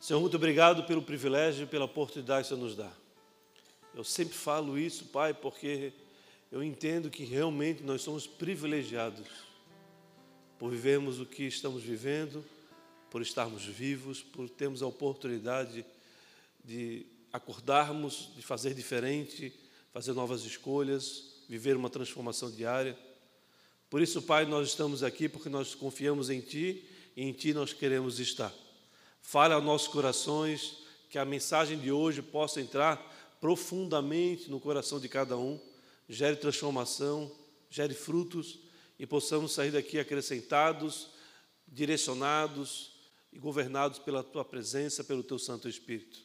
Senhor, muito obrigado pelo privilégio e pela oportunidade que você nos dá. Eu sempre falo isso, Pai, porque eu entendo que realmente nós somos privilegiados por vivermos o que estamos vivendo, por estarmos vivos, por termos a oportunidade de acordarmos, de fazer diferente, fazer novas escolhas, viver uma transformação diária. Por isso, Pai, nós estamos aqui porque nós confiamos em Ti e em Ti nós queremos estar. Fale aos nossos corações, que a mensagem de hoje possa entrar profundamente no coração de cada um, gere transformação, gere frutos e possamos sair daqui acrescentados, direcionados e governados pela Tua presença, pelo Teu Santo Espírito.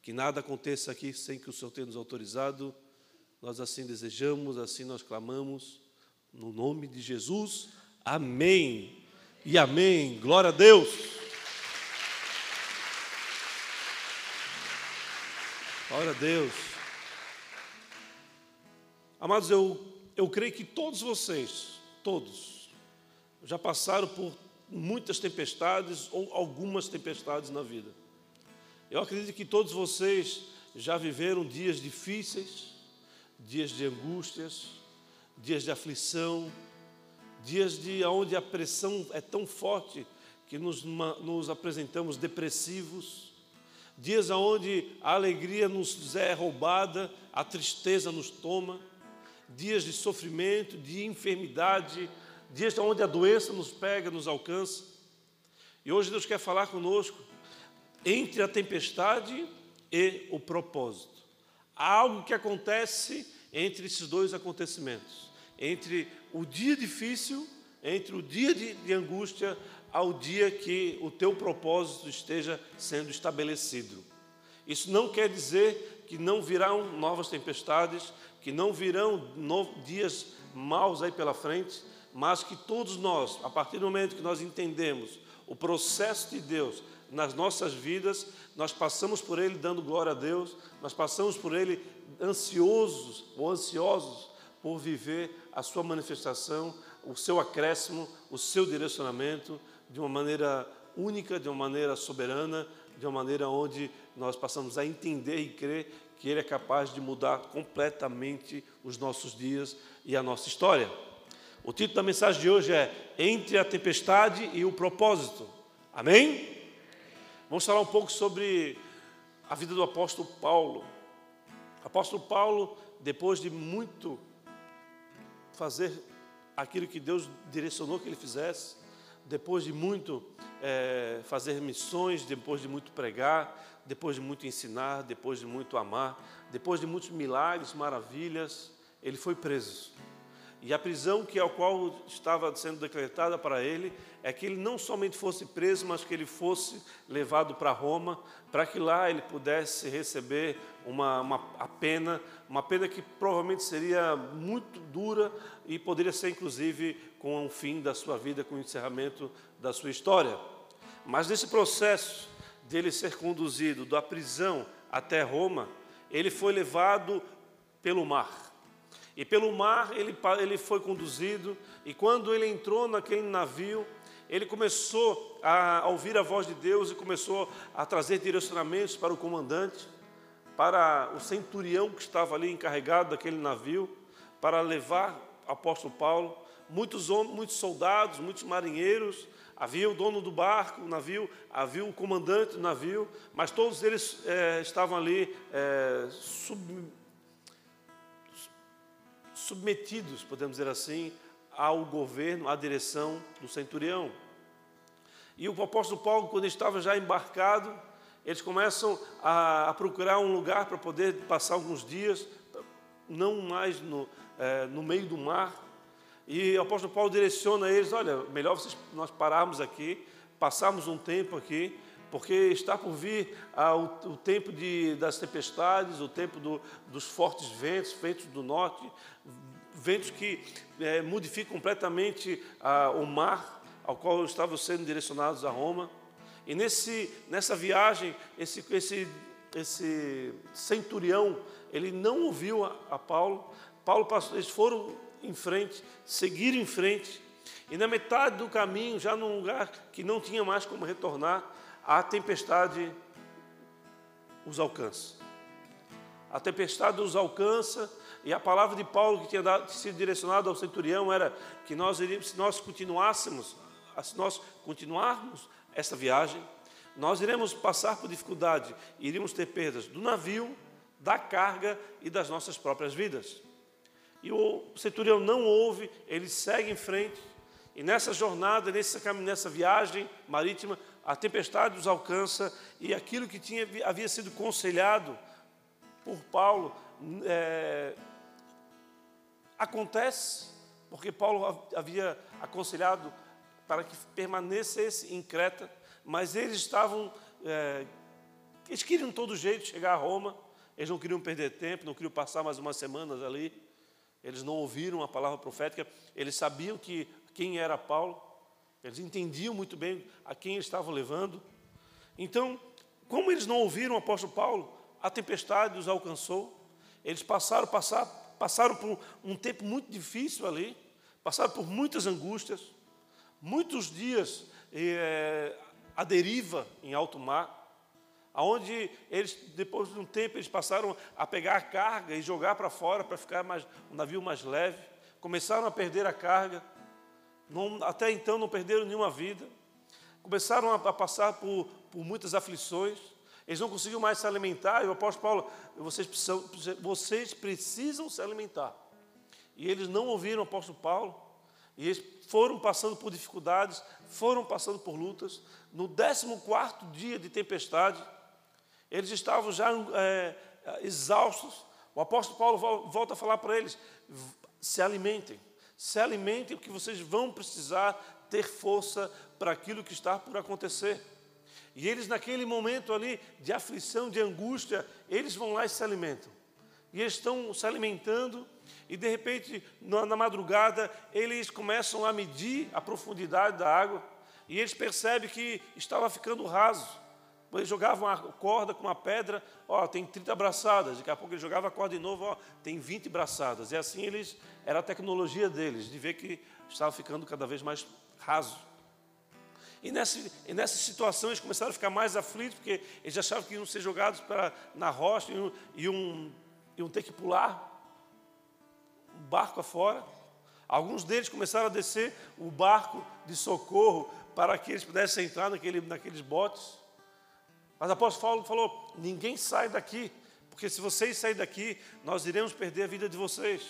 Que nada aconteça aqui sem que o Senhor tenha nos autorizado. Nós assim desejamos, assim nós clamamos, no nome de Jesus. Amém. E amém. Glória a Deus. Glória a Deus. Amados, eu, eu creio que todos vocês, todos, já passaram por muitas tempestades ou algumas tempestades na vida. Eu acredito que todos vocês já viveram dias difíceis, dias de angústias, dias de aflição, dias de onde a pressão é tão forte que nos, nos apresentamos depressivos dias onde a alegria nos é roubada, a tristeza nos toma, dias de sofrimento, de enfermidade, dias onde a doença nos pega, nos alcança. E hoje Deus quer falar conosco entre a tempestade e o propósito. Há algo que acontece entre esses dois acontecimentos, entre o dia difícil, entre o dia de, de angústia, ao dia que o teu propósito esteja sendo estabelecido. Isso não quer dizer que não virão novas tempestades, que não virão dias maus aí pela frente, mas que todos nós, a partir do momento que nós entendemos o processo de Deus nas nossas vidas, nós passamos por ele dando glória a Deus, nós passamos por ele ansiosos ou ansiosos por viver a sua manifestação, o seu acréscimo, o seu direcionamento, de uma maneira única, de uma maneira soberana, de uma maneira onde nós passamos a entender e crer que Ele é capaz de mudar completamente os nossos dias e a nossa história. O título da mensagem de hoje é Entre a Tempestade e o Propósito. Amém? Vamos falar um pouco sobre a vida do apóstolo Paulo. O apóstolo Paulo, depois de muito fazer aquilo que Deus direcionou que ele fizesse, depois de muito é, fazer missões, depois de muito pregar, depois de muito ensinar, depois de muito amar, depois de muitos milagres, maravilhas, ele foi preso. E a prisão que ao qual estava sendo decretada para ele é que ele não somente fosse preso, mas que ele fosse levado para Roma, para que lá ele pudesse receber uma, uma a pena, uma pena que provavelmente seria muito dura e poderia ser inclusive com o fim da sua vida, com o encerramento da sua história. Mas nesse processo dele ser conduzido da prisão até Roma, ele foi levado pelo mar. E pelo mar ele, ele foi conduzido, e quando ele entrou naquele navio, ele começou a ouvir a voz de Deus e começou a trazer direcionamentos para o comandante, para o centurião que estava ali encarregado daquele navio, para levar o apóstolo Paulo. Muitos, homens, muitos soldados, muitos marinheiros, havia o dono do barco, o navio, havia o comandante do navio, mas todos eles é, estavam ali é, submetidos, podemos dizer assim, ao governo, à direção do centurião. E o apóstolo Paulo, quando estava já embarcado, eles começam a, a procurar um lugar para poder passar alguns dias, não mais no, é, no meio do mar. E o apóstolo Paulo direciona eles: olha, melhor vocês, nós pararmos aqui, passarmos um tempo aqui, porque está por vir ah, o, o, tempo de, das tempestades, o tempo do, dos fortes ventos, ventos do norte, ventos que é, modificam completamente ah, o mar ao qual estavam sendo direcionados a Roma. E nesse, nessa viagem, esse, esse, esse centurião, ele não ouviu a, a Paulo. Paulo passou, eles foram em frente, seguiram em frente, e na metade do caminho, já num lugar que não tinha mais como retornar, a tempestade os alcança. A tempestade os alcança e a palavra de Paulo que tinha dado, sido direcionada ao centurião era que nós iríamos, se nós continuássemos, se nós continuarmos essa viagem, nós iremos passar por dificuldade, iríamos ter perdas do navio, da carga e das nossas próprias vidas. E o centurião não ouve, ele segue em frente, e nessa jornada, nessa, nessa viagem marítima, a tempestade os alcança, e aquilo que tinha, havia sido conselhado por Paulo é, acontece, porque Paulo havia aconselhado para que permanecesse em Creta, mas eles estavam, é, eles queriam de todo jeito chegar a Roma, eles não queriam perder tempo, não queriam passar mais umas semanas ali, eles não ouviram a palavra profética, eles sabiam que quem era Paulo, eles entendiam muito bem a quem eles estavam levando. Então, como eles não ouviram o apóstolo Paulo, a tempestade os alcançou, eles passaram, passaram, passaram por um tempo muito difícil ali, passaram por muitas angústias, muitos dias é, à deriva em alto mar, aonde eles, depois de um tempo, eles passaram a pegar a carga e jogar para fora para ficar mais, um navio mais leve, começaram a perder a carga, não, até então não perderam nenhuma vida, começaram a, a passar por, por muitas aflições, eles não conseguiam mais se alimentar, e o apóstolo Paulo, vocês precisam, vocês precisam se alimentar. E eles não ouviram o apóstolo Paulo, e eles foram passando por dificuldades, foram passando por lutas. No 14 dia de tempestade, eles estavam já é, exaustos. O apóstolo Paulo volta a falar para eles: se alimentem, se alimentem, porque vocês vão precisar ter força para aquilo que está por acontecer. E eles, naquele momento ali de aflição, de angústia, eles vão lá e se alimentam. E eles estão se alimentando, e de repente, na, na madrugada, eles começam a medir a profundidade da água, e eles percebem que estava ficando raso. Eles jogavam a corda com uma pedra, ó, tem 30 braçadas. Daqui a pouco eles jogavam a corda de novo, ó, tem 20 braçadas. E assim eles, era a tecnologia deles, de ver que estava ficando cada vez mais raso. E nessa, e nessa situação eles começaram a ficar mais aflitos, porque eles achavam que iam ser jogados para, na rocha e iam, iam, iam ter que pular o barco afora. Alguns deles começaram a descer o barco de socorro para que eles pudessem entrar naquele, naqueles botes. Mas apóstolo Paulo falou: ninguém sai daqui, porque se vocês saírem daqui, nós iremos perder a vida de vocês.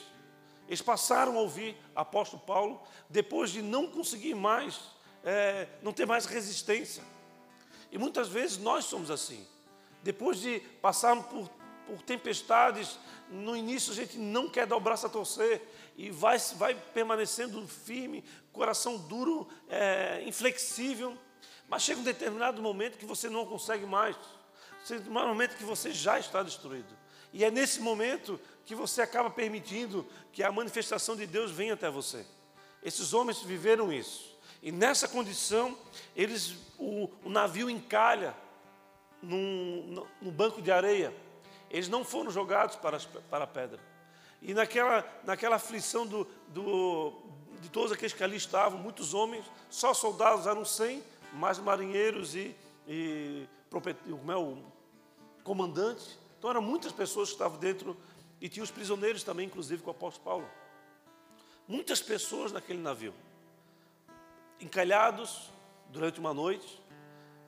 Eles passaram a ouvir apóstolo Paulo depois de não conseguir mais é, não ter mais resistência. E muitas vezes nós somos assim. Depois de passarmos por, por tempestades, no início a gente não quer dar o braço a torcer e vai, vai permanecendo firme, coração duro, é, inflexível. Mas chega um determinado momento que você não consegue mais. Chega um momento que você já está destruído. E é nesse momento que você acaba permitindo que a manifestação de Deus venha até você. Esses homens viveram isso. E nessa condição, eles, o, o navio encalha num, banco de areia. Eles não foram jogados para, para a pedra. E naquela, naquela aflição do, do, de todos aqueles que ali estavam, muitos homens, só soldados eram 100, mais marinheiros e, e como é, o comandante. Então eram muitas pessoas que estavam dentro, e tinha os prisioneiros também, inclusive com o apóstolo Paulo. Muitas pessoas naquele navio encalhados durante uma noite,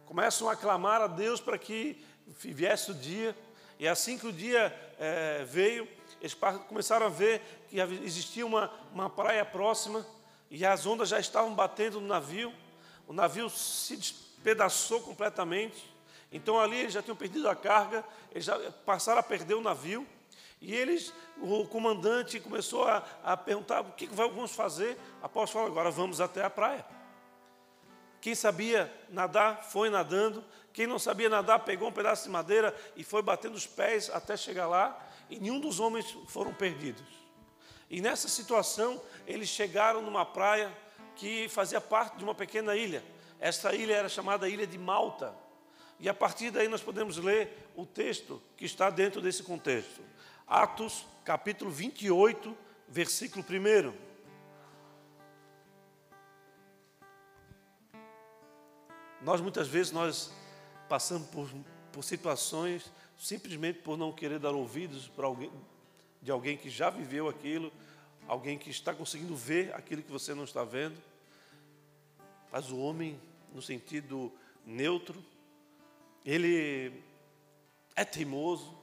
começam a clamar a Deus para que viesse o dia, e assim que o dia é, veio, eles começaram a ver que existia uma, uma praia próxima e as ondas já estavam batendo no navio, o navio se despedaçou completamente, então ali eles já tinham perdido a carga, eles já passaram a perder o navio, e eles, o comandante começou a, a perguntar o que vamos fazer. Após falar, agora vamos até a praia. Quem sabia nadar foi nadando. Quem não sabia nadar pegou um pedaço de madeira e foi batendo os pés até chegar lá. E nenhum dos homens foram perdidos. E nessa situação, eles chegaram numa praia que fazia parte de uma pequena ilha. Essa ilha era chamada Ilha de Malta. E a partir daí nós podemos ler o texto que está dentro desse contexto. Atos, capítulo 28, versículo 1. Nós muitas vezes nós passamos por por situações, simplesmente por não querer dar ouvidos para alguém, de alguém que já viveu aquilo, alguém que está conseguindo ver aquilo que você não está vendo. Mas o homem, no sentido neutro, ele é teimoso,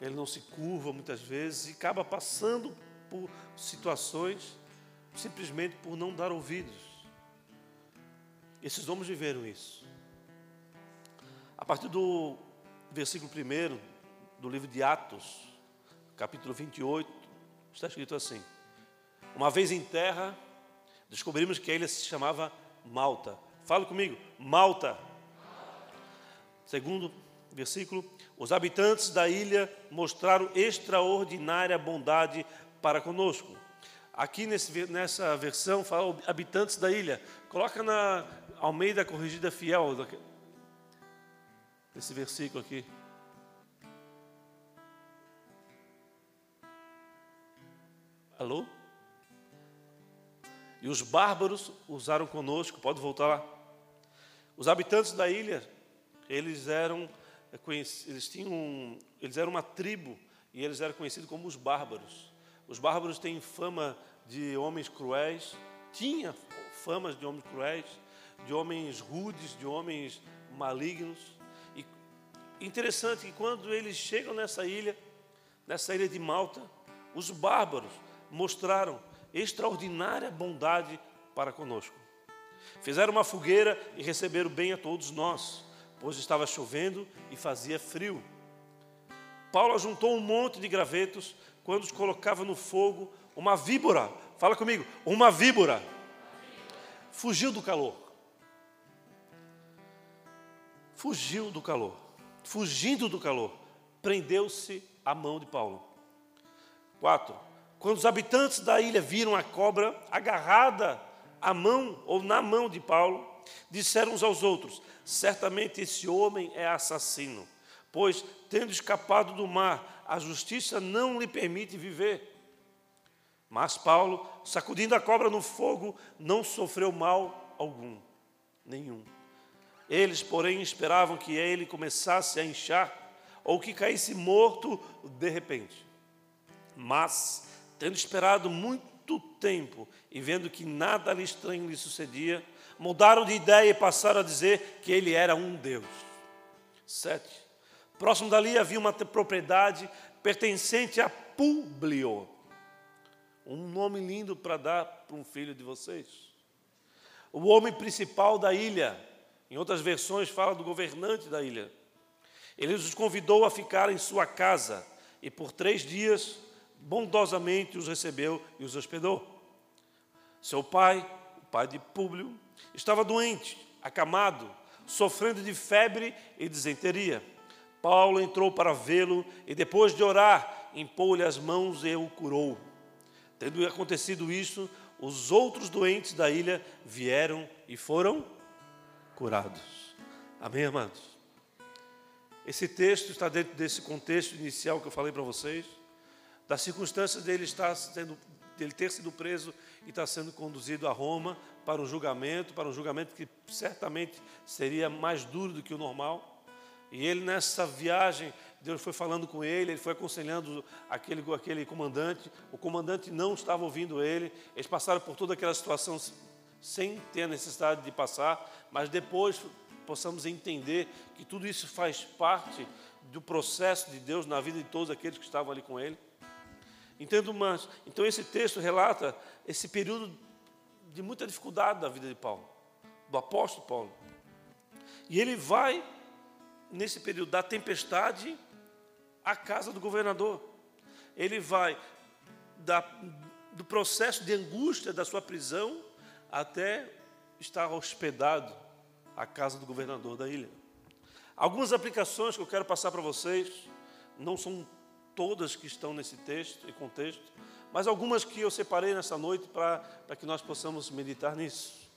ele não se curva muitas vezes e acaba passando por situações simplesmente por não dar ouvidos. Esses homens viveram isso. A partir do versículo 1 do livro de Atos, capítulo 28, está escrito assim: Uma vez em terra, descobrimos que a ilha se chamava Malta. Fala comigo, Malta. Segundo versículo, os habitantes da ilha mostraram extraordinária bondade para conosco. Aqui nesse, nessa versão fala habitantes da ilha. Coloca na Almeida Corrigida Fiel, esse versículo aqui. Alô? E os bárbaros usaram conosco, pode voltar lá. Os habitantes da ilha, eles eram eles tinham, eles eram uma tribo e eles eram conhecidos como os bárbaros. Os bárbaros têm fama de homens cruéis, tinha famas de homens cruéis, de homens rudes, de homens malignos. E interessante que quando eles chegam nessa ilha, nessa ilha de Malta, os bárbaros mostraram extraordinária bondade para conosco. Fizeram uma fogueira e receberam bem a todos nós pois estava chovendo e fazia frio. Paulo juntou um monte de gravetos quando os colocava no fogo uma víbora. Fala comigo, uma víbora. Fugiu do calor. Fugiu do calor. Fugindo do calor, prendeu-se a mão de Paulo. Quatro. Quando os habitantes da ilha viram a cobra agarrada à mão ou na mão de Paulo, disseram uns aos outros: certamente esse homem é assassino, pois, tendo escapado do mar, a justiça não lhe permite viver. Mas Paulo, sacudindo a cobra no fogo, não sofreu mal algum, nenhum. Eles, porém, esperavam que ele começasse a inchar ou que caísse morto de repente. Mas, tendo esperado muito tempo e vendo que nada ali estranho lhe sucedia, mudaram de ideia e passaram a dizer que ele era um Deus. Sete. Próximo dali havia uma propriedade pertencente a Publio. Um nome lindo para dar para um filho de vocês. O homem principal da ilha, em outras versões fala do governante da ilha. Ele os convidou a ficar em sua casa e por três dias bondosamente os recebeu e os hospedou. Seu pai, o pai de Públio, Estava doente, acamado, sofrendo de febre e disenteria. Paulo entrou para vê-lo e, depois de orar, impôs-lhe as mãos e o curou. Tendo acontecido isso, os outros doentes da ilha vieram e foram curados. Amém, amados? Esse texto está dentro desse contexto inicial que eu falei para vocês, das circunstâncias dele estar sendo, dele ter sido preso e estar sendo conduzido a Roma para um julgamento, para um julgamento que certamente seria mais duro do que o normal. E ele, nessa viagem, Deus foi falando com ele, ele foi aconselhando aquele, aquele comandante. O comandante não estava ouvindo ele. Eles passaram por toda aquela situação sem ter a necessidade de passar, mas depois possamos entender que tudo isso faz parte do processo de Deus na vida de todos aqueles que estavam ali com ele. Entendo mais. Então esse texto relata esse período de muita dificuldade da vida de Paulo, do apóstolo Paulo. E ele vai, nesse período da tempestade, à casa do governador. Ele vai da, do processo de angústia da sua prisão até estar hospedado à casa do governador da ilha. Algumas aplicações que eu quero passar para vocês, não são todas que estão nesse texto e contexto, mas algumas que eu separei nessa noite para que nós possamos meditar nisso.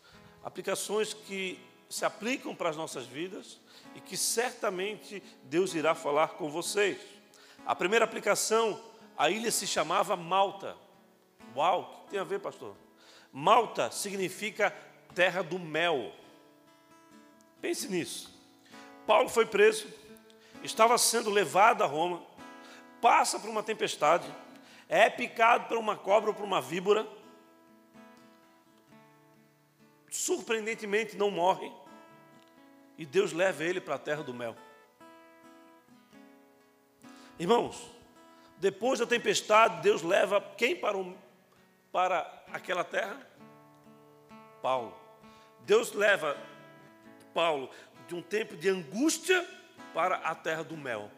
Aplicações que se aplicam para as nossas vidas e que certamente Deus irá falar com vocês. A primeira aplicação, a ilha se chamava Malta. Uau, o que tem a ver, pastor? Malta significa terra do mel. Pense nisso. Paulo foi preso, estava sendo levado a Roma, passa por uma tempestade, é picado por uma cobra ou por uma víbora, surpreendentemente não morre, e Deus leva ele para a terra do mel. Irmãos, depois da tempestade, Deus leva quem para, o, para aquela terra? Paulo. Deus leva Paulo de um tempo de angústia para a terra do mel.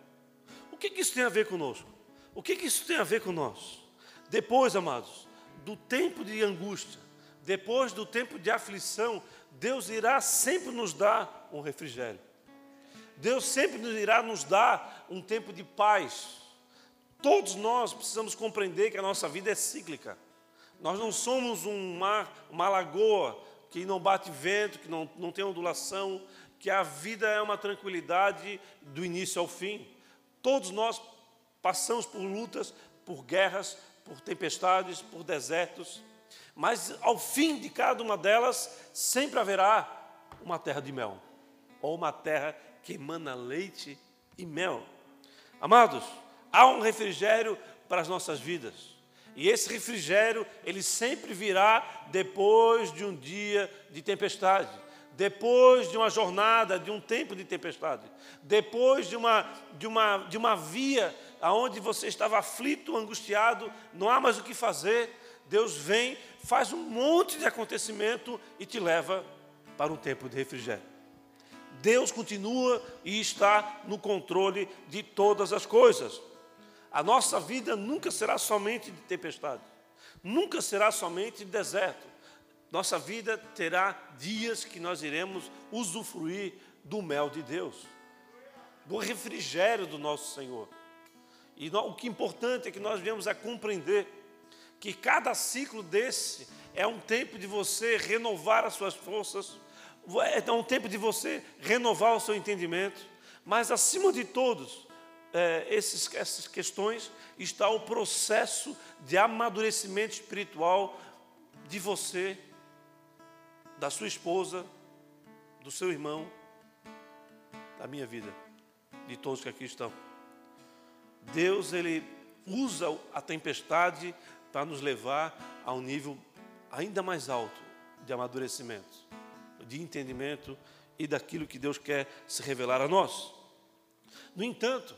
Que, que isso tem a ver conosco? O que, que isso tem a ver com nós? Depois, amados, do tempo de angústia, depois do tempo de aflição, Deus irá sempre nos dar um refrigério. Deus sempre irá nos dar um tempo de paz. Todos nós precisamos compreender que a nossa vida é cíclica. Nós não somos um mar, uma lagoa que não bate vento, que não, não tem ondulação, que a vida é uma tranquilidade do início ao fim. Todos nós passamos por lutas, por guerras, por tempestades, por desertos, mas ao fim de cada uma delas sempre haverá uma terra de mel, ou uma terra que emana leite e mel. Amados, há um refrigério para as nossas vidas. E esse refrigério, ele sempre virá depois de um dia de tempestade, depois de uma jornada, de um tempo de tempestade, depois de uma, de uma, de uma via aonde você estava aflito, angustiado, não há mais o que fazer. Deus vem, faz um monte de acontecimento e te leva para um tempo de refrigério. Deus continua e está no controle de todas as coisas. A nossa vida nunca será somente de tempestade, nunca será somente de deserto. Nossa vida terá dias que nós iremos usufruir do mel de Deus, do refrigério do nosso Senhor. E o que é importante é que nós viemos a compreender que cada ciclo desse é um tempo de você renovar as suas forças, é um tempo de você renovar o seu entendimento, mas acima de todos, é, esses, essas questões está o processo de amadurecimento espiritual de você, da sua esposa, do seu irmão, da minha vida, de todos que aqui estão. Deus, Ele usa a tempestade para nos levar a um nível ainda mais alto de amadurecimento, de entendimento e daquilo que Deus quer se revelar a nós. No entanto,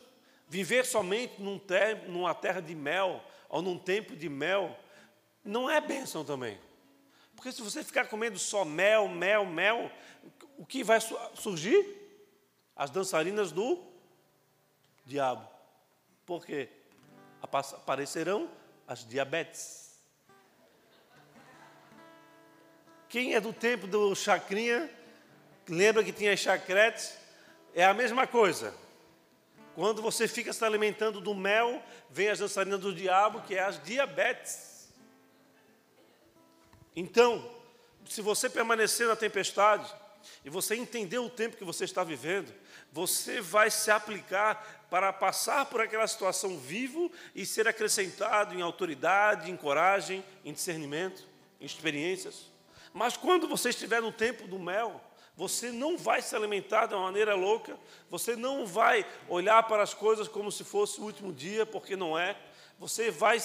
Viver somente num ter, numa terra de mel ou num tempo de mel não é bênção também. Porque se você ficar comendo só mel, mel, mel, o que vai surgir? As dançarinas do diabo. Por quê? Aparecerão as diabetes. Quem é do tempo do chacrinha, lembra que tinha chacretes? É a mesma coisa. Quando você fica se alimentando do mel, vem as dançarinas do diabo, que é as diabetes. Então, se você permanecer na tempestade e você entender o tempo que você está vivendo, você vai se aplicar para passar por aquela situação vivo e ser acrescentado em autoridade, em coragem, em discernimento, em experiências. Mas quando você estiver no tempo do mel, você não vai se alimentar de uma maneira louca, você não vai olhar para as coisas como se fosse o último dia, porque não é. Você vai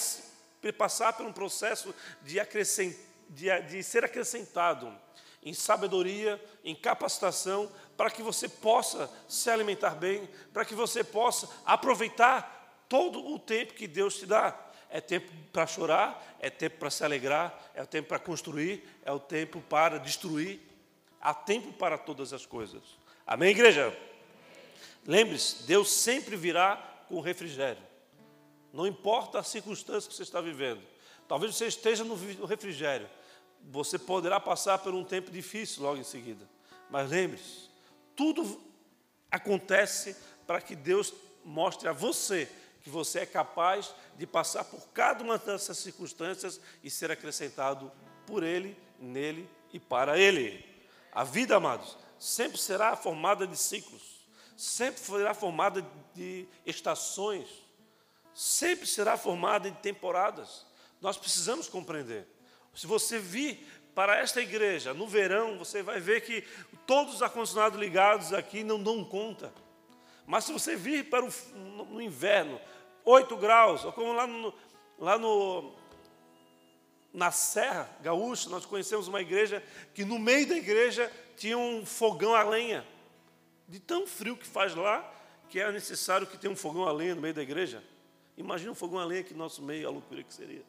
passar por um processo de, de, de ser acrescentado em sabedoria, em capacitação, para que você possa se alimentar bem, para que você possa aproveitar todo o tempo que Deus te dá. É tempo para chorar, é tempo para se alegrar, é o tempo para construir, é o tempo para destruir, Há tempo para todas as coisas. Amém, igreja? Lembre-se, Deus sempre virá com refrigério. Não importa a circunstância que você está vivendo. Talvez você esteja no refrigério. Você poderá passar por um tempo difícil logo em seguida. Mas lembre-se, tudo acontece para que Deus mostre a você que você é capaz de passar por cada uma dessas circunstâncias e ser acrescentado por Ele, nele e para Ele. A vida, amados, sempre será formada de ciclos, sempre será formada de estações, sempre será formada de temporadas. Nós precisamos compreender. Se você vir para esta igreja, no verão, você vai ver que todos os ar-condicionados ligados aqui não dão conta. Mas se você vir para o no inverno, 8 graus, ou como lá no, lá no na Serra Gaúcha, nós conhecemos uma igreja que no meio da igreja tinha um fogão a lenha. De tão frio que faz lá, que é necessário que tenha um fogão a lenha no meio da igreja. Imagina um fogão a lenha aqui no nosso meio, a loucura que seria.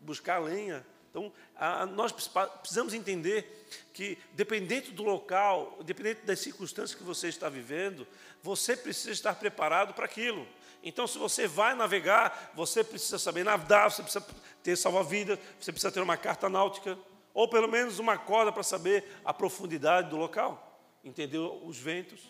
Buscar lenha. Então, a, nós precisamos entender que, dependente do local, dependente das circunstâncias que você está vivendo, você precisa estar preparado para aquilo. Então, se você vai navegar, você precisa saber nadar, você precisa ter salva-vidas, você precisa ter uma carta náutica, ou pelo menos uma corda para saber a profundidade do local, entender os ventos.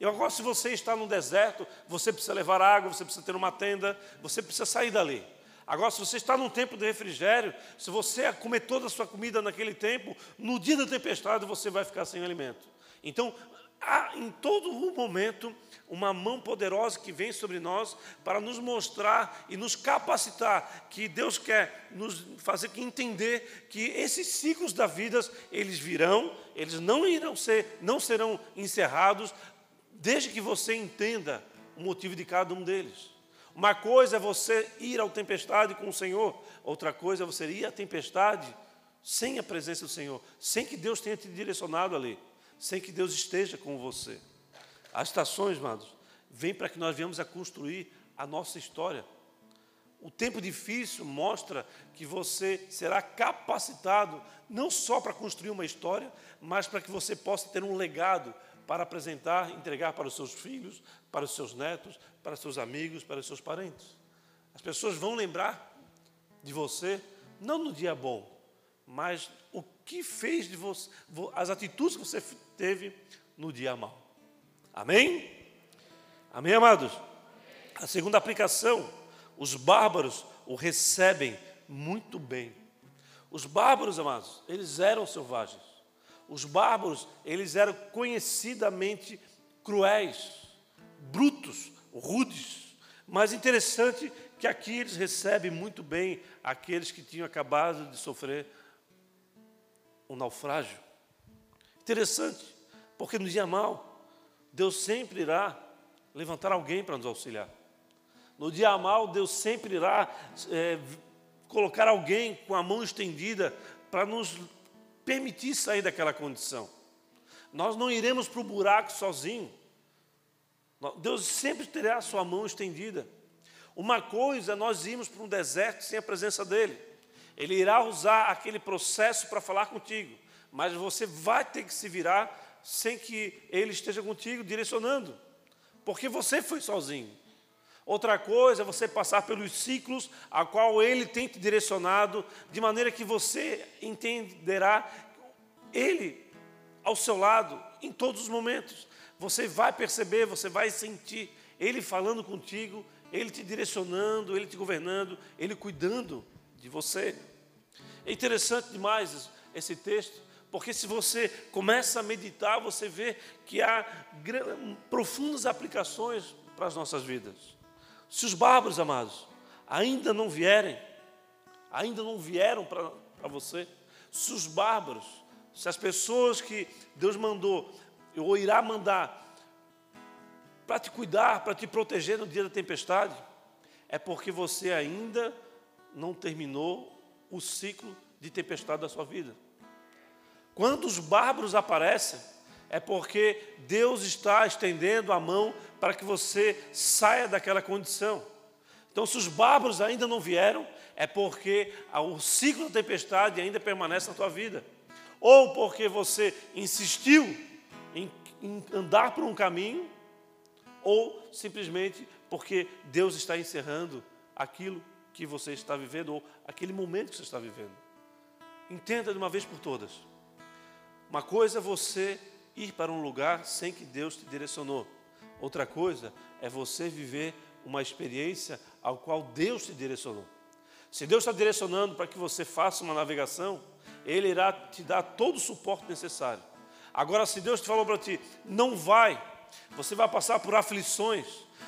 E agora, se você está no deserto, você precisa levar água, você precisa ter uma tenda, você precisa sair dali. Agora, se você está num tempo de refrigério, se você comer toda a sua comida naquele tempo, no dia da tempestade você vai ficar sem alimento. Então, há em todo momento uma mão poderosa que vem sobre nós para nos mostrar e nos capacitar que Deus quer nos fazer entender que esses ciclos da vida eles virão, eles não irão ser, não serão encerrados, desde que você entenda o motivo de cada um deles. Uma coisa é você ir à tempestade com o Senhor, outra coisa é você ir à tempestade sem a presença do Senhor, sem que Deus tenha te direcionado ali sem que Deus esteja com você. As estações, amados, vêm para que nós venhamos a construir a nossa história. O tempo difícil mostra que você será capacitado não só para construir uma história, mas para que você possa ter um legado para apresentar, entregar para os seus filhos, para os seus netos, para os seus amigos, para os seus parentes. As pessoas vão lembrar de você, não no dia bom, mas o que fez de você, as atitudes que você teve no dia mau. Amém? Amém, amados? A segunda aplicação, os bárbaros o recebem muito bem. Os bárbaros, amados, eles eram selvagens. Os bárbaros, eles eram conhecidamente cruéis, brutos, rudes. Mas interessante que aqui eles recebem muito bem aqueles que tinham acabado de sofrer um naufrágio. Interessante, porque no dia mal, Deus sempre irá levantar alguém para nos auxiliar. No dia mal, Deus sempre irá é, colocar alguém com a mão estendida para nos permitir sair daquela condição. Nós não iremos para o buraco sozinho. Deus sempre terá a sua mão estendida. Uma coisa é nós irmos para um deserto sem a presença dele. Ele irá usar aquele processo para falar contigo mas você vai ter que se virar sem que Ele esteja contigo direcionando, porque você foi sozinho. Outra coisa é você passar pelos ciclos a qual Ele tem te direcionado, de maneira que você entenderá Ele ao seu lado em todos os momentos. Você vai perceber, você vai sentir Ele falando contigo, Ele te direcionando, Ele te governando, Ele cuidando de você. É interessante demais esse texto, porque se você começa a meditar, você vê que há profundas aplicações para as nossas vidas. Se os bárbaros, amados, ainda não vierem, ainda não vieram para, você, se os bárbaros, se as pessoas que Deus mandou ou irá mandar para te cuidar, para te proteger no dia da tempestade, é porque você ainda não terminou o ciclo de tempestade da sua vida. Quando os bárbaros aparecem, é porque Deus está estendendo a mão para que você saia daquela condição. Então, se os bárbaros ainda não vieram, é porque o ciclo da tempestade ainda permanece na tua vida. Ou porque você insistiu em, em andar por um caminho, ou simplesmente porque Deus está encerrando aquilo que você está vivendo, ou aquele momento que você está vivendo. Entenda de uma vez por todas. Uma coisa é você ir para um lugar sem que Deus te direcionou. Outra coisa é você viver uma experiência ao qual Deus te direcionou. Se Deus está direcionando para que você faça uma navegação, Ele irá te dar todo o suporte necessário. Agora, se Deus te falou para ti, não vai, você vai passar por aflições,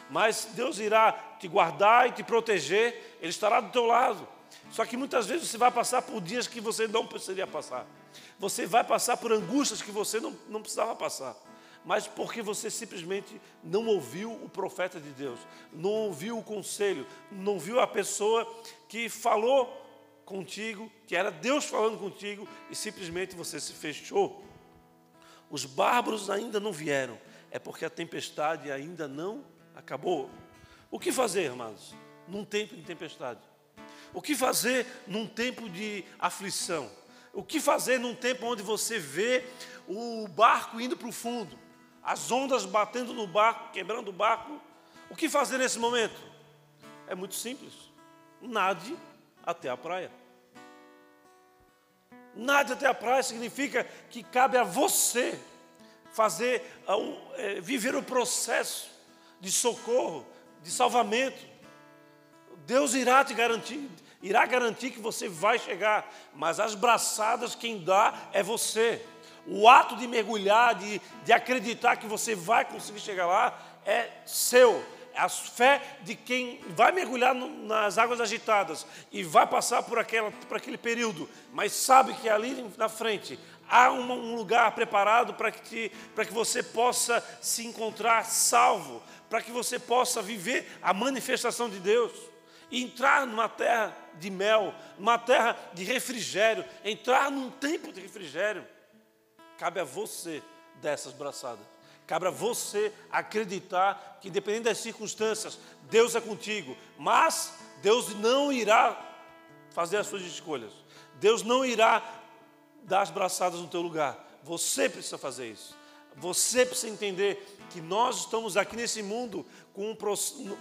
mas Deus irá te guardar e te proteger, Ele estará do teu lado. Só que muitas vezes você vai passar por dias que você não precisaria passar. Você vai passar por angústias que você não, não precisava passar. Mas porque você simplesmente não ouviu o profeta de Deus, não ouviu o conselho, não ouviu a pessoa que falou contigo, que era Deus falando contigo, e simplesmente você se fechou. Os bárbaros ainda não vieram, é porque a tempestade ainda não acabou. O que fazer, irmãos, num tempo de tempestade? O que fazer num tempo de aflição? O que fazer num tempo onde você vê o barco indo para o fundo, as ondas batendo no barco, quebrando o barco? O que fazer nesse momento? É muito simples. Nade até a praia. Nade até a praia significa que cabe a você fazer, é, viver o processo de socorro, de salvamento. Deus irá te garantir, irá garantir que você vai chegar, mas as braçadas quem dá é você. O ato de mergulhar, de, de acreditar que você vai conseguir chegar lá, é seu. É a fé de quem vai mergulhar no, nas águas agitadas e vai passar por, aquela, por aquele período, mas sabe que ali na frente há um, um lugar preparado para que, para que você possa se encontrar salvo, para que você possa viver a manifestação de Deus entrar numa terra de mel, numa terra de refrigério, entrar num tempo de refrigério. Cabe a você dessas braçadas. Cabe a você acreditar que, dependendo das circunstâncias, Deus é contigo. Mas Deus não irá fazer as suas escolhas. Deus não irá dar as braçadas no teu lugar. Você precisa fazer isso. Você precisa entender que nós estamos aqui nesse mundo um,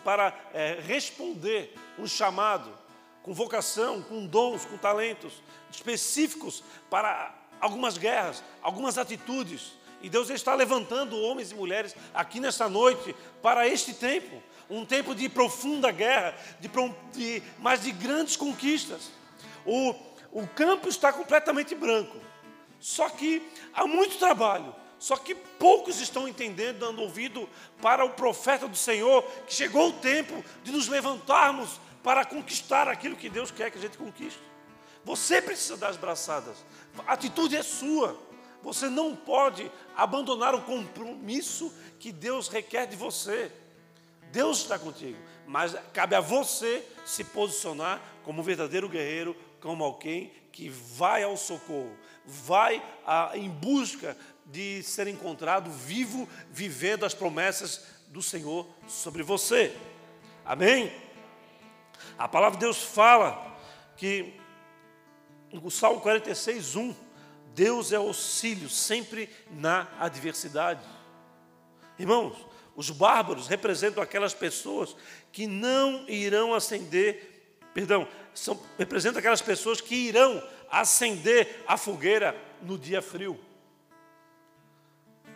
para é, responder um chamado, com vocação, com dons, com talentos específicos para algumas guerras, algumas atitudes. E Deus está levantando homens e mulheres aqui nessa noite para este tempo, um tempo de profunda guerra, de, de, mas de grandes conquistas. O, o campo está completamente branco, só que há muito trabalho só que poucos estão entendendo, dando ouvido para o profeta do Senhor, que chegou o tempo de nos levantarmos para conquistar aquilo que Deus quer que a gente conquiste. Você precisa dar as braçadas, a atitude é sua. Você não pode abandonar o compromisso que Deus requer de você. Deus está contigo, mas cabe a você se posicionar como um verdadeiro guerreiro, como alguém que vai ao socorro, vai a, em busca de ser encontrado vivo, vivendo as promessas do Senhor sobre você. Amém? A palavra de Deus fala que no Salmo 46, 1, Deus é auxílio sempre na adversidade. Irmãos, os bárbaros representam aquelas pessoas que não irão acender, perdão, são, representam aquelas pessoas que irão acender a fogueira no dia frio.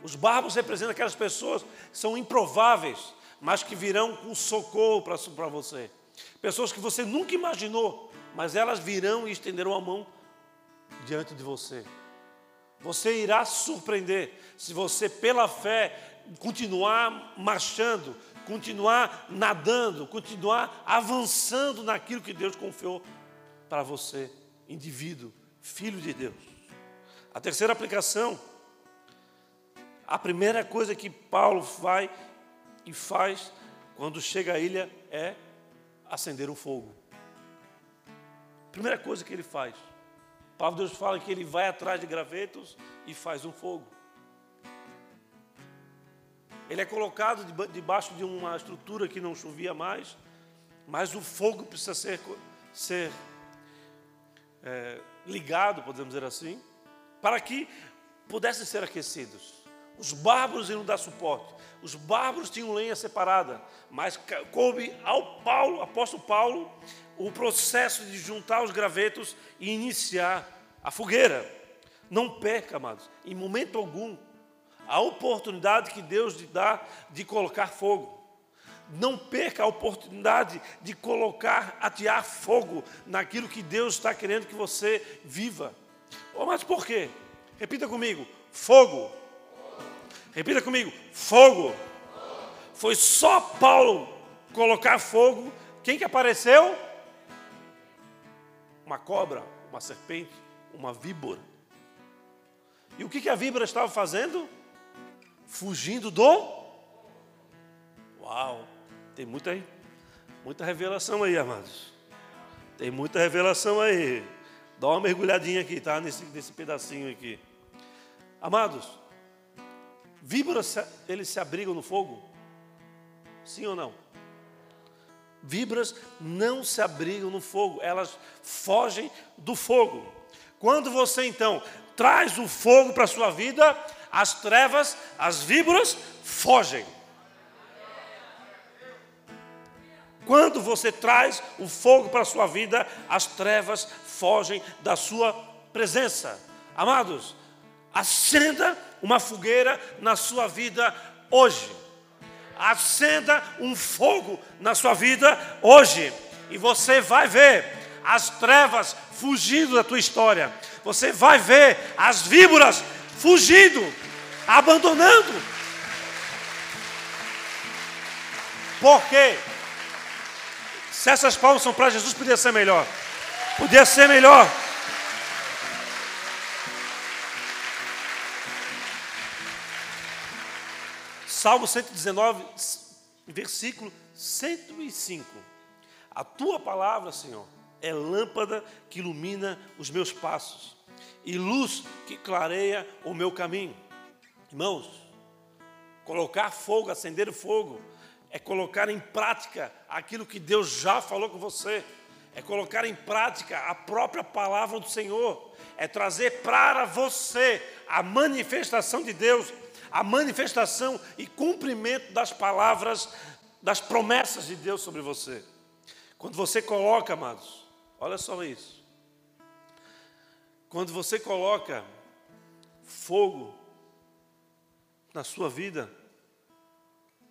Os bárbaros representam aquelas pessoas que são improváveis, mas que virão com socorro para você. Pessoas que você nunca imaginou, mas elas virão e estenderão a mão diante de você. Você irá surpreender se você, pela fé, continuar marchando, continuar nadando, continuar avançando naquilo que Deus confiou para você, indivíduo, filho de Deus. A terceira aplicação a primeira coisa que Paulo vai e faz quando chega à ilha é acender um fogo. Primeira coisa que ele faz. Paulo Deus fala que ele vai atrás de gravetos e faz um fogo. Ele é colocado debaixo de uma estrutura que não chovia mais, mas o fogo precisa ser, ser é, ligado, podemos dizer assim, para que pudessem ser aquecidos. Os bárbaros iam dar suporte. Os bárbaros tinham lenha separada, mas coube ao Paulo, apóstolo Paulo, o processo de juntar os gravetos e iniciar a fogueira. Não perca, amados, em momento algum, a oportunidade que Deus lhe dá de colocar fogo. Não perca a oportunidade de colocar, atear fogo naquilo que Deus está querendo que você viva. Oh, mas por quê? Repita comigo: fogo Repita comigo: fogo. Foi só Paulo colocar fogo. Quem que apareceu? uma cobra, uma serpente, uma víbora. E o que, que a víbora estava fazendo? Fugindo do. Uau! Tem muita, muita revelação aí, amados. Tem muita revelação aí. Dá uma mergulhadinha aqui, tá? Nesse, nesse pedacinho aqui. Amados, víboras, eles se abrigam no fogo? Sim ou não? Víboras não se abrigam no fogo, elas fogem do fogo. Quando você então traz o fogo para a sua vida, as trevas, as víboras fogem. Quando você traz o fogo para a sua vida, as trevas fogem da sua presença. Amados, acenda uma fogueira na sua vida hoje. Acenda um fogo na sua vida hoje. E você vai ver as trevas fugindo da tua história. Você vai ver as víboras fugindo, abandonando. Por quê? Se essas palmas são para Jesus, podia ser melhor. Podia ser melhor. Salmo 119, versículo 105. A tua palavra, Senhor, é lâmpada que ilumina os meus passos e luz que clareia o meu caminho. Irmãos, colocar fogo, acender o fogo, é colocar em prática aquilo que Deus já falou com você, é colocar em prática a própria palavra do Senhor, é trazer para você a manifestação de Deus, a manifestação e cumprimento das palavras, das promessas de Deus sobre você. Quando você coloca, amados, olha só isso. Quando você coloca fogo na sua vida,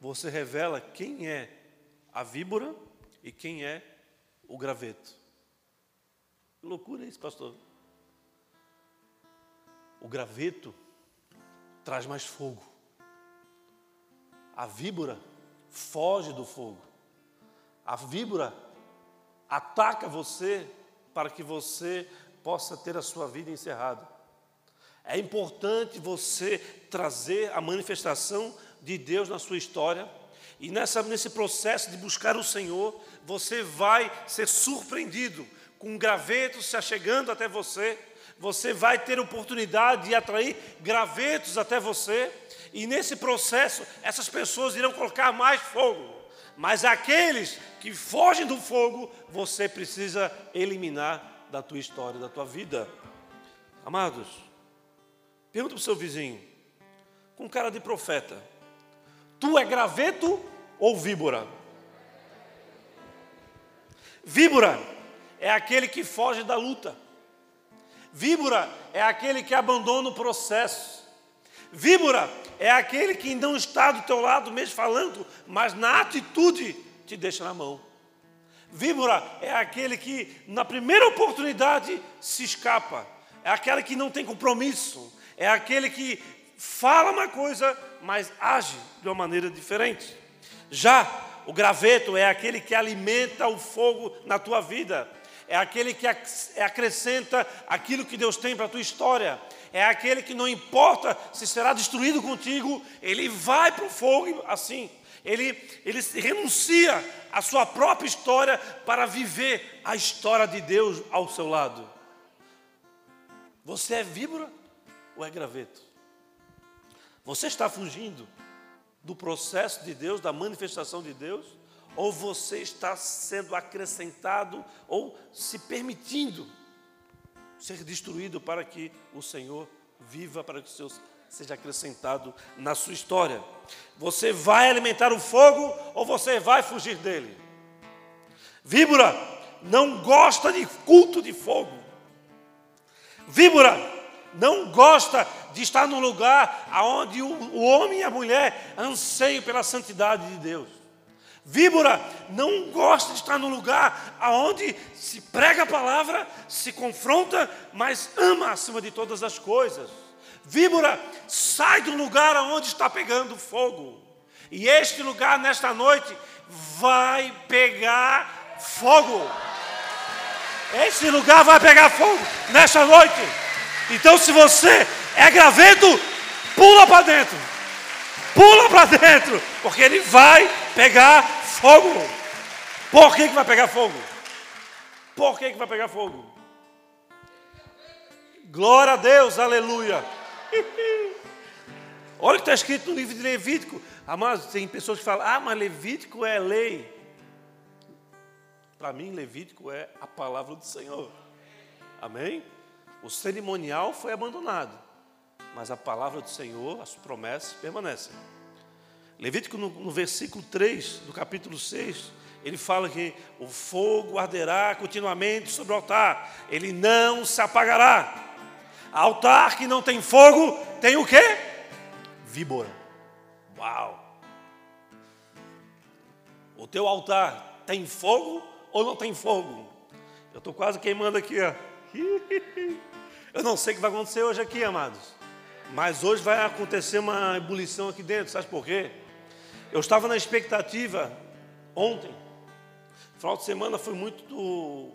você revela quem é a víbora e quem é o graveto. Que loucura isso, pastor. O graveto traz mais fogo. A víbora foge do fogo. A víbora ataca você para que você possa ter a sua vida encerrada. É importante você trazer a manifestação de Deus na sua história. E nessa, nesse processo de buscar o Senhor, você vai ser surpreendido com gravetos se achegando até você. Você vai ter oportunidade de atrair gravetos até você. E nesse processo, essas pessoas irão colocar mais fogo. Mas aqueles que fogem do fogo, você precisa eliminar da tua história, da tua vida. Amados, pergunta para o seu vizinho, com cara de profeta: Tu é graveto ou víbora? Víbora é aquele que foge da luta. Víbora é aquele que abandona o processo. Víbora é aquele que não está do teu lado mesmo falando, mas na atitude te deixa na mão. Víbora é aquele que na primeira oportunidade se escapa. É aquele que não tem compromisso. É aquele que fala uma coisa, mas age de uma maneira diferente. Já o graveto é aquele que alimenta o fogo na tua vida, é aquele que acrescenta aquilo que Deus tem para a tua história, é aquele que não importa se será destruído contigo, ele vai para o fogo assim. Ele, ele renuncia à sua própria história para viver a história de Deus ao seu lado. Você é víbora ou é graveto? Você está fugindo do processo de Deus, da manifestação de Deus? Ou você está sendo acrescentado ou se permitindo ser destruído para que o Senhor viva, para que o Senhor seja acrescentado na sua história? Você vai alimentar o fogo ou você vai fugir dele? Víbora não gosta de culto de fogo. Víbora não gosta de estar num lugar onde o homem e a mulher anseiam pela santidade de Deus. Víbora não gosta de estar num lugar onde se prega a palavra, se confronta, mas ama acima de todas as coisas. Víbora sai do lugar onde está pegando fogo. E este lugar, nesta noite, vai pegar fogo. Esse lugar vai pegar fogo nesta noite. Então, se você é graveto, pula para dentro. Pula para dentro, porque ele vai pegar fogo. Por que, que vai pegar fogo? Por que, que vai pegar fogo? Glória a Deus, aleluia. Olha o que está escrito no livro de Levítico. Amados, tem pessoas que falam, ah, mas Levítico é lei. Para mim, Levítico é a palavra do Senhor. Amém? O cerimonial foi abandonado, mas a palavra do Senhor, as promessas permanecem. Levítico, no, no versículo 3 do capítulo 6, ele fala que o fogo arderá continuamente sobre o altar, ele não se apagará. Altar que não tem fogo, tem o quê? Víbora. Uau! O teu altar tem fogo ou não tem fogo? Eu estou quase queimando aqui, ó. Eu não sei o que vai acontecer hoje aqui, amados. Mas hoje vai acontecer uma ebulição aqui dentro, sabe por quê? Eu estava na expectativa ontem. Final de semana foi muito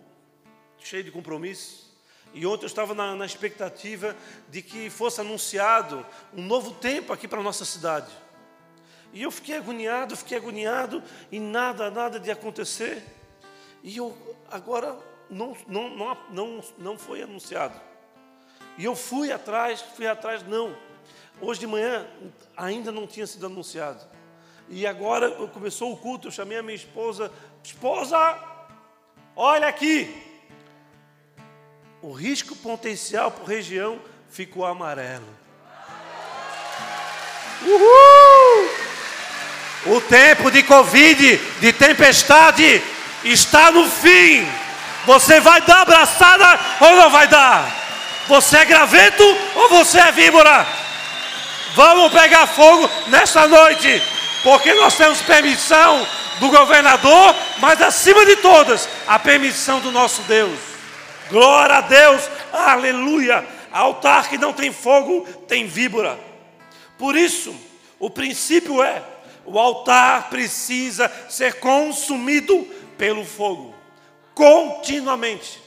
cheio de compromissos. E ontem eu estava na, na expectativa de que fosse anunciado um novo tempo aqui para a nossa cidade. E eu fiquei agoniado, fiquei agoniado, e nada, nada de acontecer. E eu agora não, não, não, não, não foi anunciado. E eu fui atrás, fui atrás, não. Hoje de manhã ainda não tinha sido anunciado. E agora começou o culto, eu chamei a minha esposa, esposa, olha aqui. O risco potencial por região ficou amarelo. Uhul! O tempo de Covid, de tempestade, está no fim. Você vai dar abraçada ou não vai dar? Você é graveto ou você é víbora? Vamos pegar fogo nesta noite, porque nós temos permissão do governador, mas acima de todas, a permissão do nosso Deus. Glória a Deus, aleluia. Altar que não tem fogo, tem víbora. Por isso, o princípio é: o altar precisa ser consumido pelo fogo, continuamente.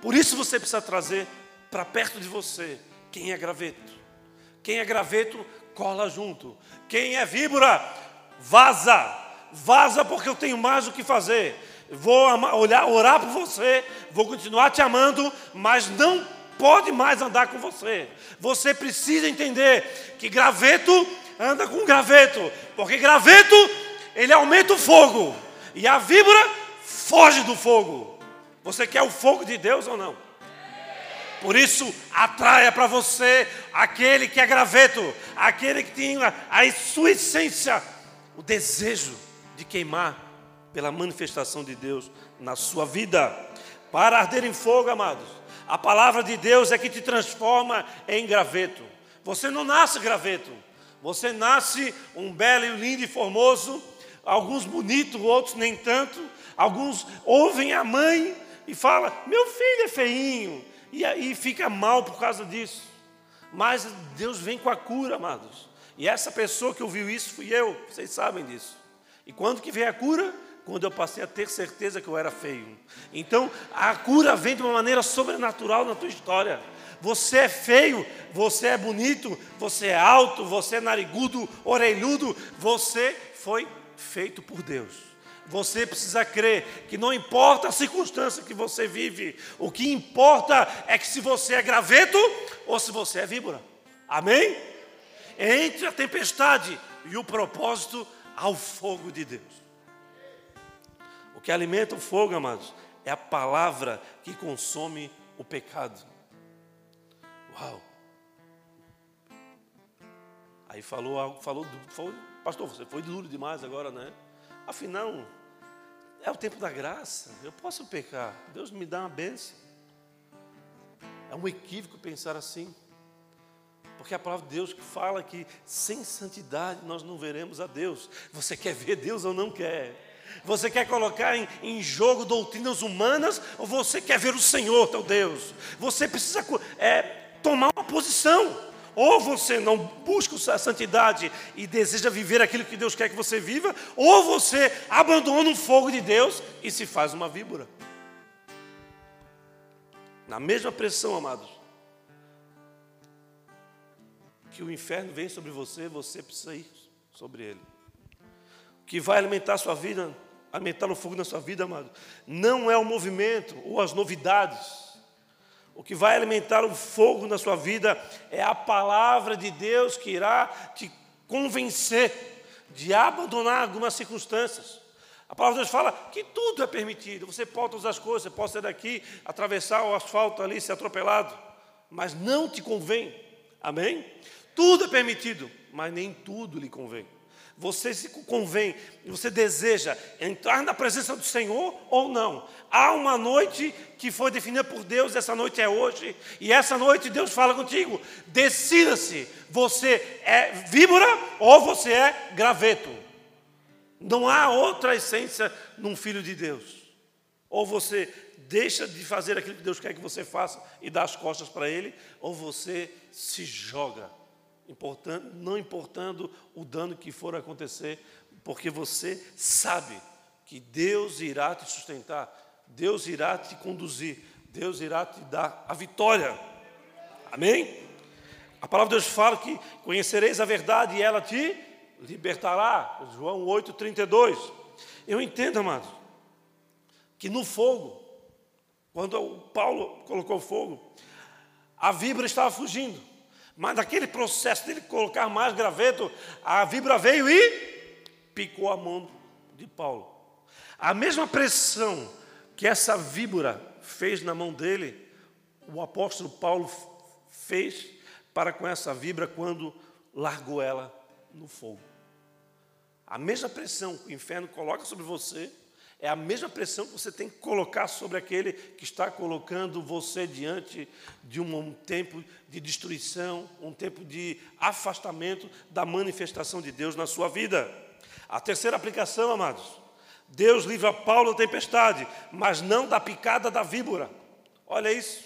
Por isso você precisa trazer para perto de você quem é graveto. Quem é graveto, cola junto. Quem é víbora, vaza. Vaza porque eu tenho mais o que fazer. Vou olhar, orar por você, vou continuar te amando, mas não pode mais andar com você. Você precisa entender que graveto anda com graveto, porque graveto ele aumenta o fogo e a víbora foge do fogo. Você quer o fogo de Deus ou não? Por isso, atraia para você aquele que é graveto, aquele que tem a, a sua essência, o desejo de queimar pela manifestação de Deus na sua vida. Para arder em fogo, amados, a palavra de Deus é que te transforma em graveto. Você não nasce graveto, você nasce um belo, lindo e formoso, alguns bonitos, outros nem tanto. Alguns ouvem a mãe e fala: "Meu filho é feinho", e aí fica mal por causa disso. Mas Deus vem com a cura, amados. E essa pessoa que ouviu isso fui eu, vocês sabem disso. E quando que vem a cura? Quando eu passei a ter certeza que eu era feio. Então, a cura vem de uma maneira sobrenatural na tua história. Você é feio, você é bonito, você é alto, você é narigudo, orelhudo, você foi feito por Deus. Você precisa crer que não importa a circunstância que você vive, o que importa é que se você é graveto ou se você é víbora. Amém? Entre a tempestade e o propósito ao fogo de Deus. O que alimenta o fogo, amados, é a palavra que consome o pecado. Uau! Aí falou algo, falou, falou, pastor, você foi duro demais agora, né? Afinal, é o tempo da graça, eu posso pecar, Deus me dá uma bênção. É um equívoco pensar assim, porque a palavra de Deus fala que sem santidade nós não veremos a Deus. Você quer ver Deus ou não quer? Você quer colocar em, em, jogo doutrinas humanas ou você quer ver o Senhor, teu Deus? Você precisa é, tomar uma posição. Ou você não busca a santidade e deseja viver aquilo que Deus quer que você viva, ou você abandona o fogo de Deus e se faz uma víbora. na mesma pressão, amados, que o inferno vem sobre você, você precisa ir sobre ele. O que vai alimentar a sua vida, alimentar o fogo na sua vida, amado, não é o movimento ou as novidades. O que vai alimentar o fogo na sua vida é a palavra de Deus que irá te convencer de abandonar algumas circunstâncias. A palavra de Deus fala que tudo é permitido. Você pode usar as coisas, você pode sair daqui, atravessar o asfalto ali, ser atropelado, mas não te convém. Amém? Tudo é permitido, mas nem tudo lhe convém. Você se convém, você deseja entrar na presença do Senhor ou não. Há uma noite que foi definida por Deus, essa noite é hoje, e essa noite Deus fala contigo: decida-se, você é víbora ou você é graveto. Não há outra essência num filho de Deus. Ou você deixa de fazer aquilo que Deus quer que você faça e dá as costas para Ele, ou você se joga importando, não importando o dano que for acontecer, porque você sabe que Deus irá te sustentar, Deus irá te conduzir, Deus irá te dar a vitória. Amém? A palavra de Deus fala que conhecereis a verdade e ela te libertará. João 8, 32. Eu entendo, amado, que no fogo, quando o Paulo colocou fogo, a vibra estava fugindo. Mas naquele processo dele colocar mais graveto, a vibra veio e picou a mão de Paulo. A mesma pressão que essa víbora fez na mão dele, o apóstolo Paulo fez para com essa vibra quando largou ela no fogo. A mesma pressão que o inferno coloca sobre você é a mesma pressão que você tem que colocar sobre aquele que está colocando você diante de um tempo de destruição, um tempo de afastamento da manifestação de Deus na sua vida. A terceira aplicação, amados, Deus livra Paulo da tempestade, mas não da picada da víbora. Olha isso.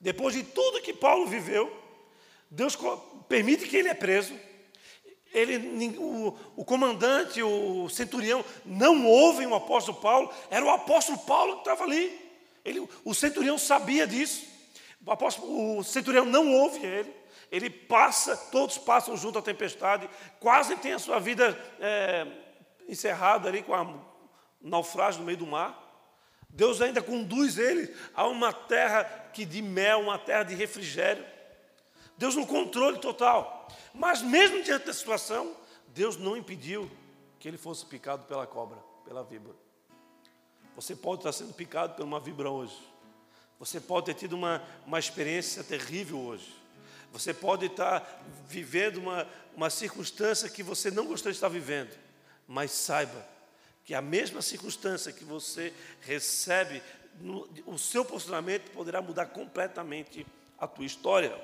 Depois de tudo que Paulo viveu, Deus permite que ele é preso, ele, o, o, comandante, o centurião, não ouvem o apóstolo Paulo, era o apóstolo Paulo que estava ali. Ele, o centurião sabia disso. O, apóstolo, o centurião não ouve ele. Ele passa, todos passam junto à tempestade, quase tem a sua vida é, encerrada ali com a naufrágio no meio do mar. Deus ainda conduz ele a uma terra que de mel, uma terra de refrigério. Deus no controle total. Mas mesmo diante da situação, Deus não impediu que ele fosse picado pela cobra, pela víbora. Você pode estar sendo picado por uma víbora hoje. Você pode ter tido uma, uma experiência terrível hoje. Você pode estar vivendo uma, uma circunstância que você não gostaria de estar vivendo. Mas saiba que a mesma circunstância que você recebe, no, o seu posicionamento poderá mudar completamente a tua história.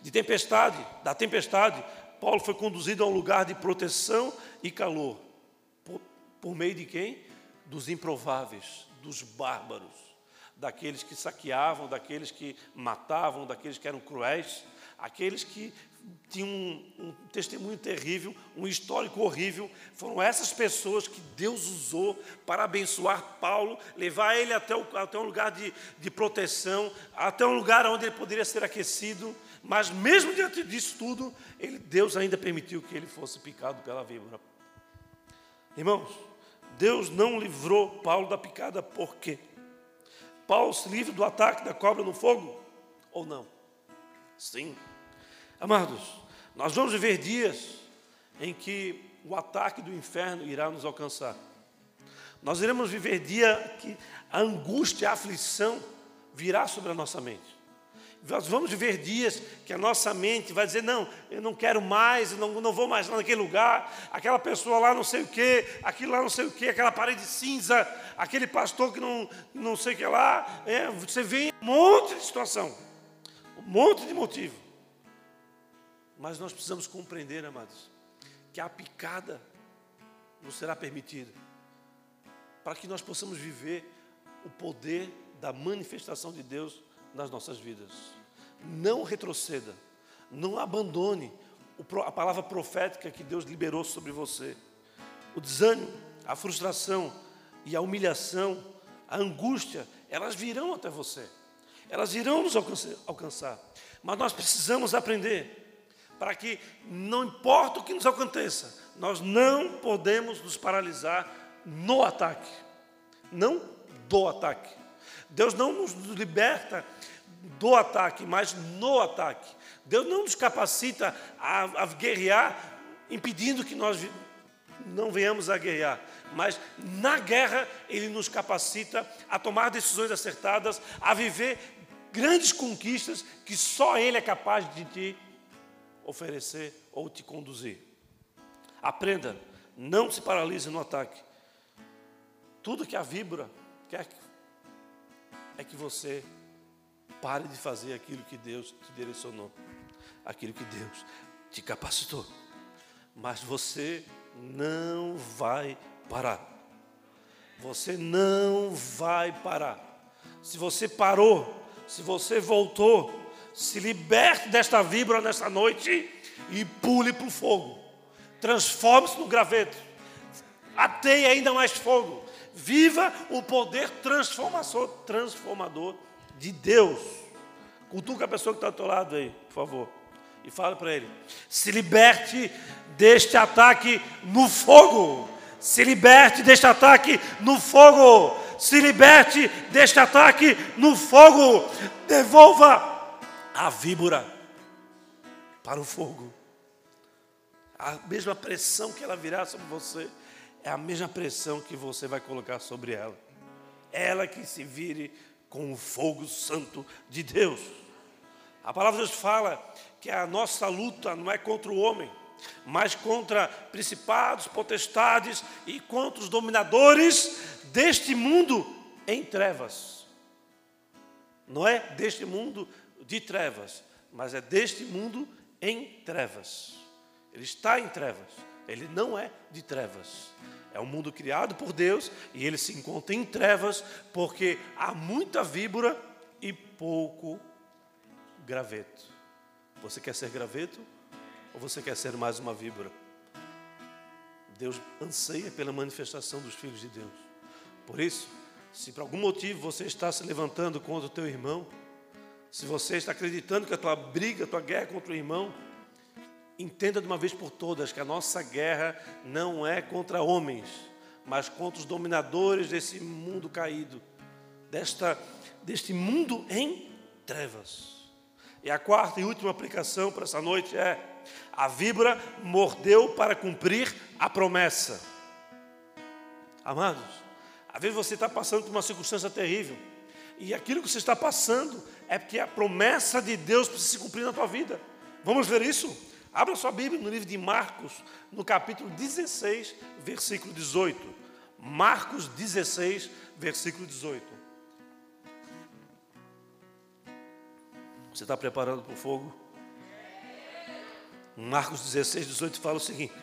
De tempestade, da tempestade, Paulo foi conduzido a um lugar de proteção e calor. Por, por meio de quem? Dos improváveis, dos bárbaros, daqueles que saqueavam, daqueles que matavam, daqueles que eram cruéis, aqueles que tinham um, um, testemunho terrível, um histórico horrível. Foram essas pessoas que Deus usou para abençoar Paulo, levar ele até, o, até um lugar de, de proteção, até um lugar onde ele poderia ser aquecido. Mas mesmo diante disso tudo, ele, Deus ainda permitiu que ele fosse picado pela víbora. Irmãos, Deus não livrou Paulo da picada por quê? Paulo se livra do ataque da cobra no fogo ou não? Sim. Amados, nós vamos viver dias em que o ataque do inferno irá nos alcançar. Nós iremos viver dia que a angústia, a aflição virá sobre a nossa mente. Nós vamos viver dias que a nossa mente vai dizer: não, eu não quero mais, eu não, não vou mais lá naquele lugar, aquela pessoa lá não sei o quê, aquilo lá não sei o quê, aquela parede cinza, aquele pastor que não, não sei o que lá. É, você vê um monte de situação, um monte de motivo. Mas nós precisamos compreender, amados, que a picada não será permitida, para que nós possamos viver o poder da manifestação de Deus nas nossas vidas. Não retroceda, não abandone a palavra profética que Deus liberou sobre você. O desânimo, a frustração e a humilhação, a angústia, elas virão até você. elas irão nos alcançar, mas nós precisamos aprender para que, não importa o que nos aconteça, nós não podemos nos paralisar no ataque, não do ataque. Deus não nos liberta do ataque, mas no ataque. Deus não nos capacita a, a guerrear, impedindo que nós não venhamos a guerrear, mas na guerra Ele nos capacita a tomar decisões acertadas, a viver grandes conquistas que só Ele é capaz de te oferecer ou te conduzir. Aprenda, não se paralise no ataque. Tudo que a vibra quer é que você pare de fazer aquilo que Deus te direcionou, aquilo que Deus te capacitou. Mas você não vai parar. Você não vai parar. Se você parou, se você voltou, se liberte desta vibra nesta noite e pule para o fogo. Transforme-se no graveto. Ateie ainda mais fogo. Viva o poder transformador, transformador de Deus. Cultua a pessoa que está ao teu lado aí, por favor. E fala para ele: se liberte deste ataque no fogo. Se liberte deste ataque no fogo. Se liberte deste ataque no fogo. Devolva a víbora para o fogo. A mesma pressão que ela virá sobre você é a mesma pressão que você vai colocar sobre ela. Ela que se vire com o fogo santo de Deus. A palavra de Deus fala que a nossa luta não é contra o homem, mas contra principados, potestades e contra os dominadores deste mundo em trevas. Não é deste mundo de trevas, mas é deste mundo em trevas. Ele está em trevas, ele não é de trevas. É um mundo criado por Deus e ele se encontra em trevas porque há muita víbora e pouco graveto. Você quer ser graveto ou você quer ser mais uma víbora? Deus anseia pela manifestação dos filhos de Deus. Por isso, se por algum motivo você está se levantando contra o teu irmão, se você está acreditando que a tua briga, a tua guerra contra o irmão, entenda de uma vez por todas que a nossa guerra não é contra homens, mas contra os dominadores desse mundo caído, desta, deste mundo em trevas. E a quarta e última aplicação para essa noite é: a víbora mordeu para cumprir a promessa. Amados, às vezes você está passando por uma circunstância terrível, e aquilo que você está passando é porque a promessa de Deus precisa se cumprir na tua vida. Vamos ver isso? Abra sua Bíblia no livro de Marcos, no capítulo 16, versículo 18. Marcos 16, versículo 18. Você está preparado para o fogo? Marcos 16, 18 fala o seguinte: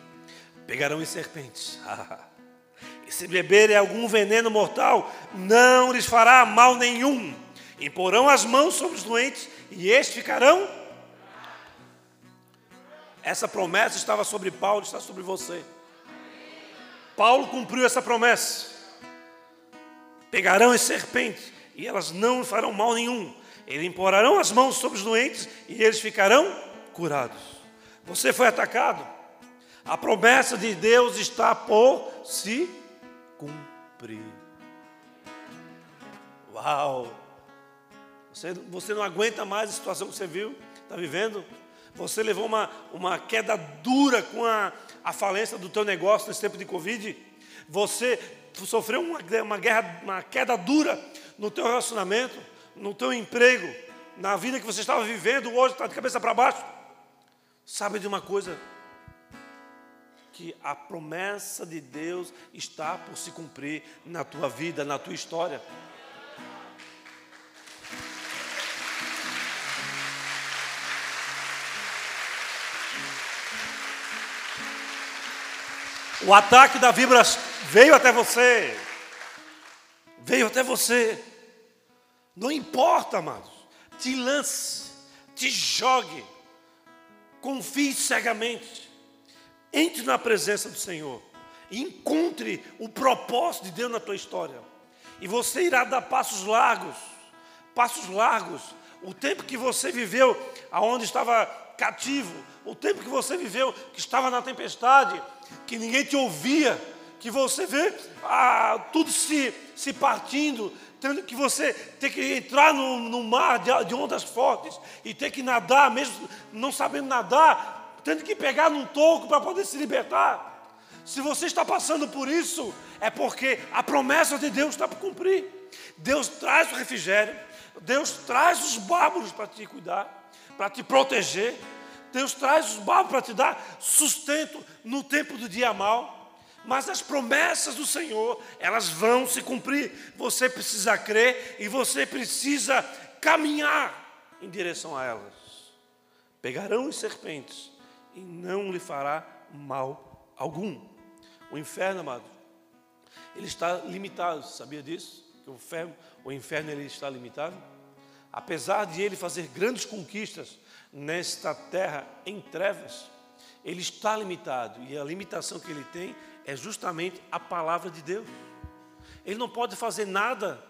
Pegarão em serpentes, e se beberem algum veneno mortal, não lhes fará mal nenhum. Imporão as mãos sobre os doentes, e estes ficarão. Essa promessa estava sobre Paulo, está sobre você. Paulo cumpriu essa promessa. Pegarão as serpentes, e elas não farão mal nenhum eles imporarão as mãos sobre os doentes e eles ficarão curados. Você foi atacado. A promessa de Deus está por se cumprir. Uau! Você, você não aguenta mais a situação que você viu, está vivendo? Você levou uma, uma queda dura com a, a falência do teu negócio nesse tempo de Covid. Você sofreu uma, uma, guerra, uma queda dura no teu relacionamento no teu emprego, na vida que você estava vivendo, hoje está de cabeça para baixo. Sabe de uma coisa? Que a promessa de Deus está por se cumprir na tua vida, na tua história. O ataque da vibra veio até você. Veio até você. Não importa, amados. Te lance, te jogue, confie cegamente. Entre na presença do Senhor. Encontre o propósito de Deus na tua história. E você irá dar passos largos passos largos, o tempo que você viveu aonde estava cativo, o tempo que você viveu que estava na tempestade, que ninguém te ouvia, que você vê ah, tudo se, se partindo, tendo que você ter que entrar no, no mar de, de ondas fortes e ter que nadar, mesmo não sabendo nadar, tendo que pegar num toco para poder se libertar. Se você está passando por isso, é porque a promessa de Deus está para cumprir. Deus traz o refrigério, Deus traz os bárbaros para te cuidar, para te proteger. Deus traz os bárbaros para te dar sustento no tempo do dia mal. Mas as promessas do Senhor, elas vão se cumprir. Você precisa crer e você precisa caminhar em direção a elas. Pegarão as serpentes e não lhe fará mal algum. O inferno, amado, ele está limitado, sabia disso? Que o inferno, o inferno ele está limitado. Apesar de ele fazer grandes conquistas nesta terra em trevas, ele está limitado e a limitação que ele tem é justamente a palavra de Deus. Ele não pode fazer nada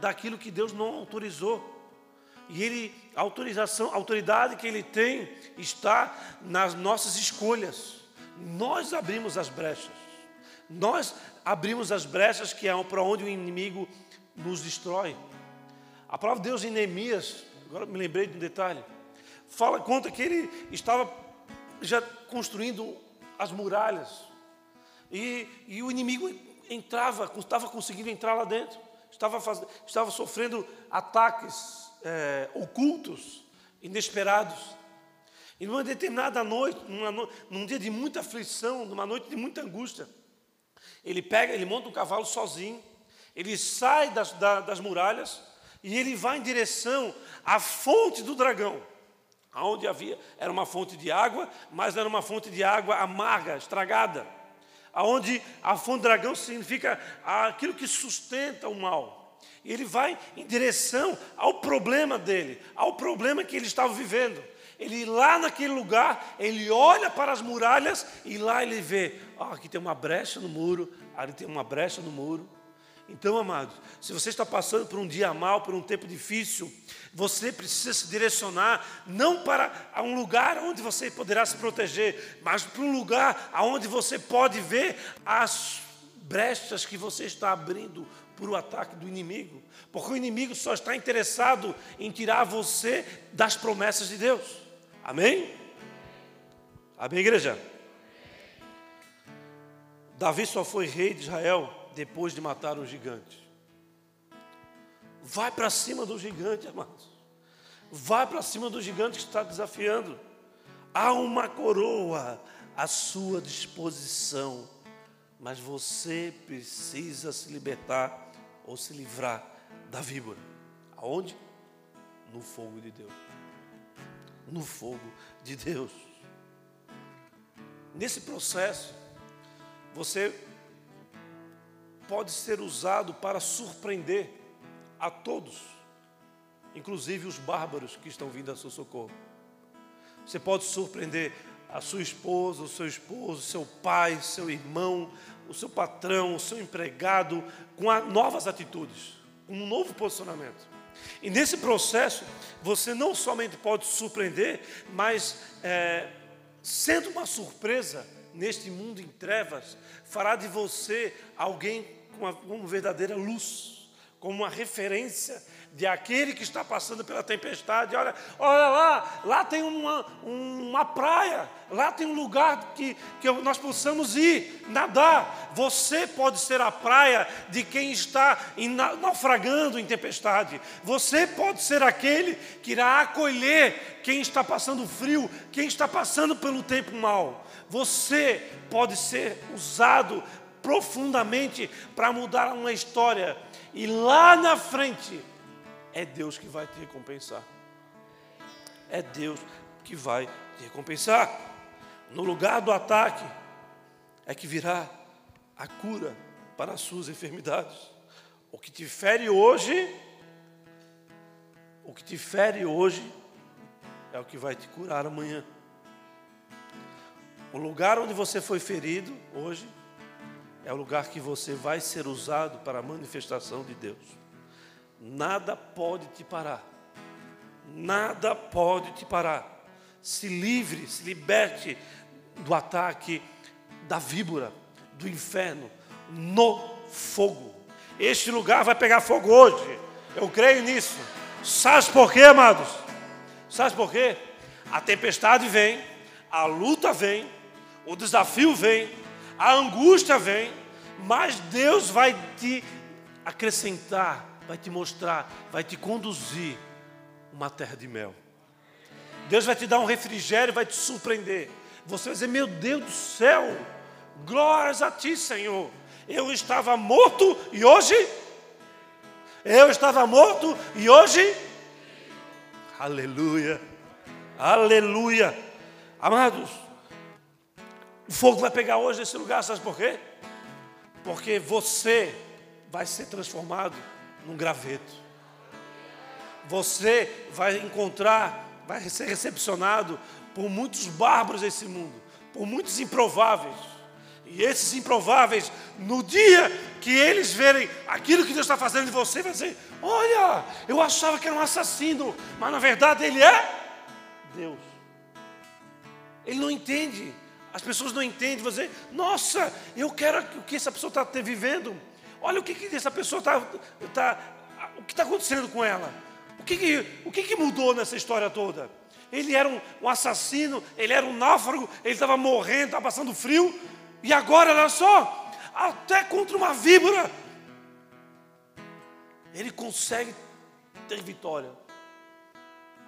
daquilo que Deus não autorizou. E ele, a autorização, a autoridade que ele tem está nas nossas escolhas. Nós abrimos as brechas. Nós abrimos as brechas que é para onde o inimigo nos destrói. A palavra de Deus em Neemias, agora me lembrei de um detalhe, fala, conta que ele estava já construindo as muralhas e, e o inimigo entrava, estava conseguindo entrar lá dentro, estava, faz, estava sofrendo ataques é, ocultos, inesperados. E numa determinada noite, numa, num dia de muita aflição, numa noite de muita angústia, ele pega, ele monta um cavalo sozinho, ele sai das, das muralhas e ele vai em direção à fonte do dragão. Onde havia, era uma fonte de água, mas era uma fonte de água amarga, estragada aonde a fonte dragão significa aquilo que sustenta o mal. E ele vai em direção ao problema dele, ao problema que ele estava vivendo. Ele lá naquele lugar, ele olha para as muralhas e lá ele vê, oh, aqui tem uma brecha no muro, ali tem uma brecha no muro. Então, amados, se você está passando por um dia mal, por um tempo difícil, você precisa se direcionar não para um lugar onde você poderá se proteger, mas para um lugar onde você pode ver as brechas que você está abrindo por o ataque do inimigo, porque o inimigo só está interessado em tirar você das promessas de Deus. Amém? Amém, igreja? Davi só foi rei de Israel depois de matar o gigante. Vai para cima do gigante, amados. Vai para cima do gigante que está desafiando. Há uma coroa à sua disposição, mas você precisa se libertar ou se livrar da víbora. Aonde? No fogo de Deus. No fogo de Deus. Nesse processo, você pode ser usado para surpreender a todos, inclusive os bárbaros que estão vindo a seu socorro. Você pode surpreender a sua esposa, o seu esposo, seu pai, seu irmão, o seu patrão, o seu empregado, com novas atitudes, um novo posicionamento. E nesse processo, você não somente pode surpreender, mas é, sendo uma surpresa, neste mundo em trevas, fará de você alguém com uma, verdadeira luz, como uma referência de aquele que está passando pela tempestade. Olha, olha lá, lá tem uma, uma praia, lá tem um lugar que, que nós possamos ir, nadar. Você pode ser a praia de quem está naufragando em tempestade. Você pode ser aquele que irá acolher quem está passando frio, quem está passando pelo tempo mau. Você pode ser usado profundamente para mudar uma história. E lá na frente, é Deus que vai te recompensar. É Deus que vai te recompensar. No lugar do ataque, é que virá a cura para as suas enfermidades. O que te fere hoje, o que te fere hoje, é o que vai te curar amanhã. O lugar onde você foi ferido hoje é o lugar que você vai ser usado para a manifestação de Deus. nada pode te parar. Nada pode te parar. Se livre, se liberte do ataque da víbora, do inferno, no fogo. Este lugar vai pegar fogo hoje. Eu creio nisso. Sabe por quê, amados? Sabe por quê? A tempestade vem, a luta vem, o desafio vem, a angústia vem, mas Deus vai te acrescentar, vai te mostrar, vai te conduzir uma terra de mel. Deus vai te dar um refrigério, vai te surpreender. Você vai dizer: Meu Deus do céu, glórias a ti, Senhor. Eu estava morto e hoje. Eu estava morto e hoje. Aleluia, aleluia. Amados, o fogo vai pegar hoje nesse lugar, sabe por quê? Porque você vai ser transformado num graveto. Você vai encontrar, vai ser recepcionado por muitos bárbaros desse mundo, por muitos improváveis. E esses improváveis, no dia que eles verem aquilo que Deus está fazendo em você, vai dizer: Olha, eu achava que era um assassino, mas na verdade ele é Deus. Ele não entende. As pessoas não entendem. Você, nossa, eu quero o que essa pessoa está vivendo. Olha o que, que essa pessoa está. Tá, o que está acontecendo com ela. O, que, que, o que, que mudou nessa história toda? Ele era um, um assassino, ele era um náufrago, ele estava morrendo, estava passando frio, e agora, olha só, até contra uma víbora, ele consegue ter vitória.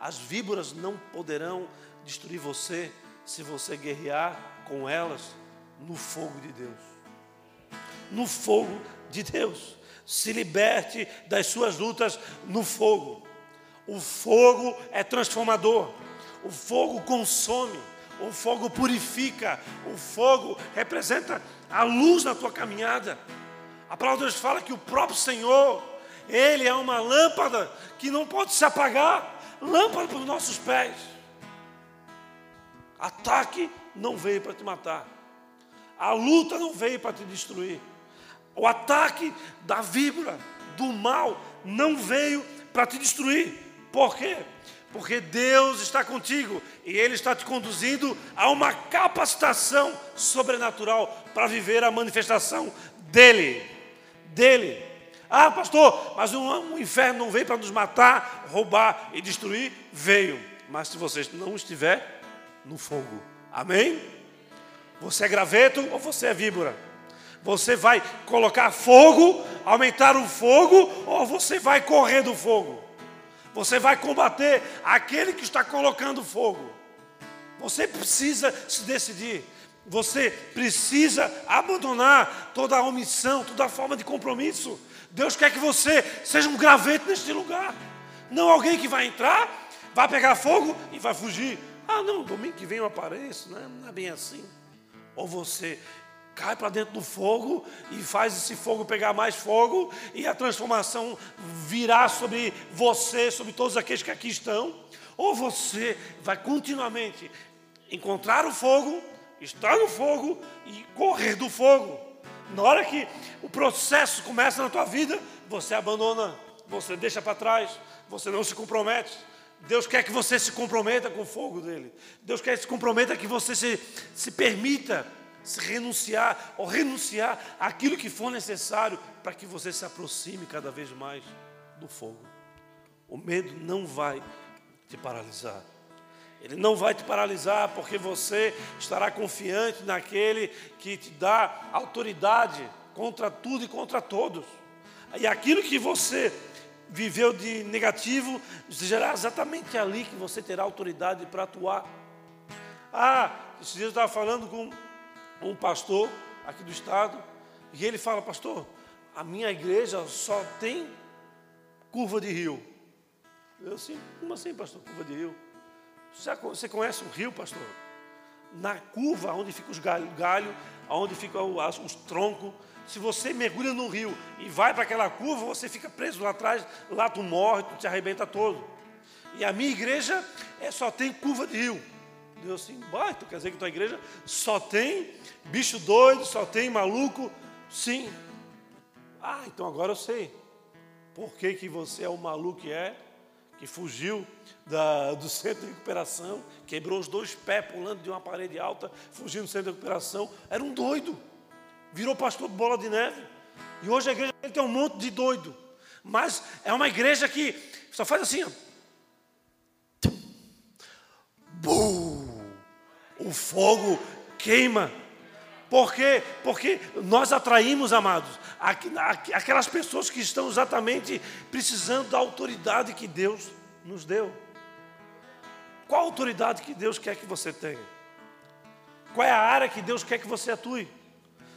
As víboras não poderão destruir você se você guerrear com elas no fogo de Deus. No fogo de Deus. Se liberte das suas lutas no fogo. O fogo é transformador. O fogo consome, o fogo purifica, o fogo representa a luz na tua caminhada. A palavra de Deus fala que o próprio Senhor, Ele é uma lâmpada que não pode se apagar lâmpada para os nossos pés. Ataque não veio para te matar, a luta não veio para te destruir, o ataque da víbora, do mal, não veio para te destruir. Por quê? porque Deus está contigo e Ele está te conduzindo a uma capacitação sobrenatural para viver a manifestação dEle. Dele. Ah, pastor, mas um, um inferno não veio para nos matar, roubar e destruir? Veio. Mas se você não estiver no fogo, amém? Você é graveto ou você é víbora? Você vai colocar fogo, aumentar o fogo, ou você vai correr do fogo? Você vai combater aquele que está colocando fogo. Você precisa se decidir. Você precisa abandonar toda a omissão, toda a forma de compromisso. Deus quer que você seja um graveto neste lugar. Não alguém que vai entrar, vai pegar fogo e vai fugir. Ah, não, domingo que vem eu apareço. Não, não é bem assim. Ou você cai para dentro do fogo e faz esse fogo pegar mais fogo e a transformação virar sobre você, sobre todos aqueles que aqui estão, ou você vai continuamente encontrar o fogo, estar no fogo e correr do fogo. Na hora que o processo começa na tua vida, você abandona, você deixa para trás, você não se compromete. Deus quer que você se comprometa com o fogo dele. Deus quer que se comprometa que você se, se permita se renunciar ou renunciar aquilo que for necessário para que você se aproxime cada vez mais do fogo. O medo não vai te paralisar. Ele não vai te paralisar porque você estará confiante naquele que te dá autoridade contra tudo e contra todos. E aquilo que você viveu de negativo, será exatamente ali que você terá autoridade para atuar. Ah, esses dias eu estava falando com um pastor aqui do estado, e ele fala, pastor, a minha igreja só tem curva de rio. Eu assim, como assim, pastor, curva de rio? Você conhece o rio, pastor? Na curva, onde fica os galhos, galho, onde ficam os troncos, se você mergulha no rio e vai para aquela curva, você fica preso lá atrás, lá tu morre, tu te arrebenta todo. E a minha igreja é, só tem curva de rio. Deus assim, vai, tu quer dizer que tua igreja só tem bicho doido, só tem maluco? Sim. Ah, então agora eu sei. por que, que você é o maluco que é, que fugiu da, do centro de recuperação, quebrou os dois pés pulando de uma parede alta, fugindo do centro de recuperação. Era um doido. Virou pastor de bola de neve. E hoje a igreja tem um monte de doido. Mas é uma igreja que só faz assim, ó. Bum! O fogo queima. Por quê? Porque nós atraímos, amados, aquelas pessoas que estão exatamente precisando da autoridade que Deus nos deu. Qual a autoridade que Deus quer que você tenha? Qual é a área que Deus quer que você atue?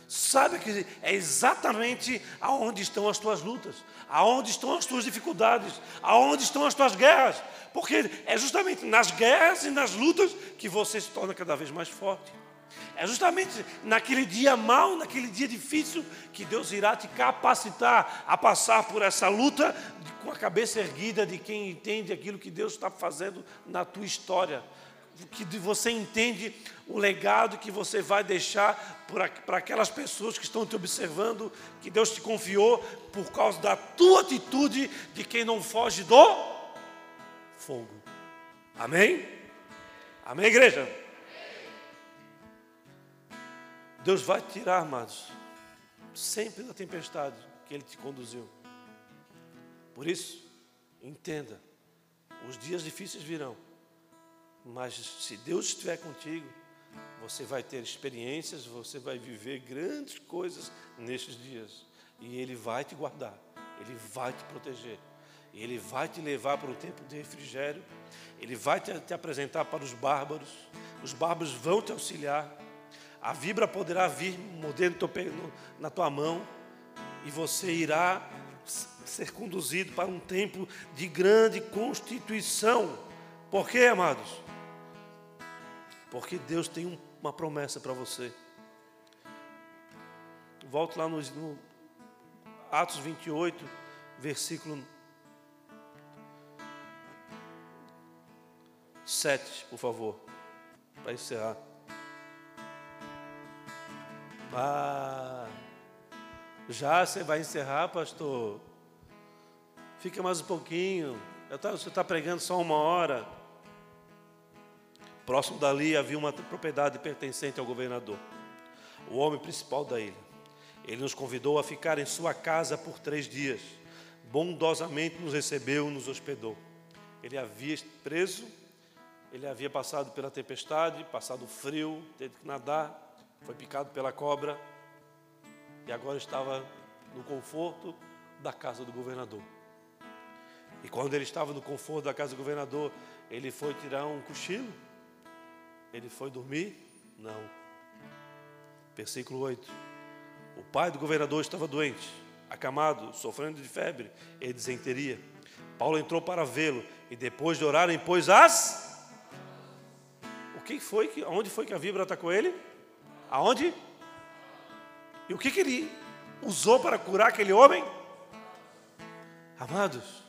Sabe que é exatamente aonde estão as tuas lutas, aonde estão as tuas dificuldades, aonde estão as tuas guerras, porque é justamente nas guerras e nas lutas que você se torna cada vez mais forte. É justamente naquele dia mau, naquele dia difícil, que Deus irá te capacitar a passar por essa luta com a cabeça erguida de quem entende aquilo que Deus está fazendo na tua história. Que você entende o legado que você vai deixar para aquelas pessoas que estão te observando, que Deus te confiou por causa da tua atitude de quem não foge do fogo. Amém? Amém, igreja? Deus vai tirar, amados, sempre da tempestade que Ele te conduziu. Por isso, entenda: os dias difíceis virão, mas se Deus estiver contigo, você vai ter experiências, você vai viver grandes coisas nesses dias, e Ele vai te guardar, Ele vai te proteger, Ele vai te levar para o tempo de refrigério, Ele vai te, te apresentar para os bárbaros, os bárbaros vão te auxiliar a vibra poderá vir mordendo na tua mão e você irá ser conduzido para um tempo de grande constituição. Por quê, amados? Porque Deus tem uma promessa para você. Volto lá no, no Atos 28, versículo 7, por favor, para encerrar. Ah, já você vai encerrar, pastor? Fica mais um pouquinho. Você está pregando só uma hora. Próximo dali havia uma propriedade pertencente ao governador, o homem principal da ilha. Ele nos convidou a ficar em sua casa por três dias. Bondosamente nos recebeu, nos hospedou. Ele havia preso, ele havia passado pela tempestade, passado frio, teve que nadar foi picado pela cobra e agora estava no conforto da casa do governador. E quando ele estava no conforto da casa do governador, ele foi tirar um cochilo? Ele foi dormir? Não. Versículo 8. O pai do governador estava doente, acamado, sofrendo de febre e desenteria. Paulo entrou para vê-lo e depois de orarem, pôs as. O que foi que, onde foi que a vibra atacou ele? Aonde? E o que, que ele usou para curar aquele homem? Amados,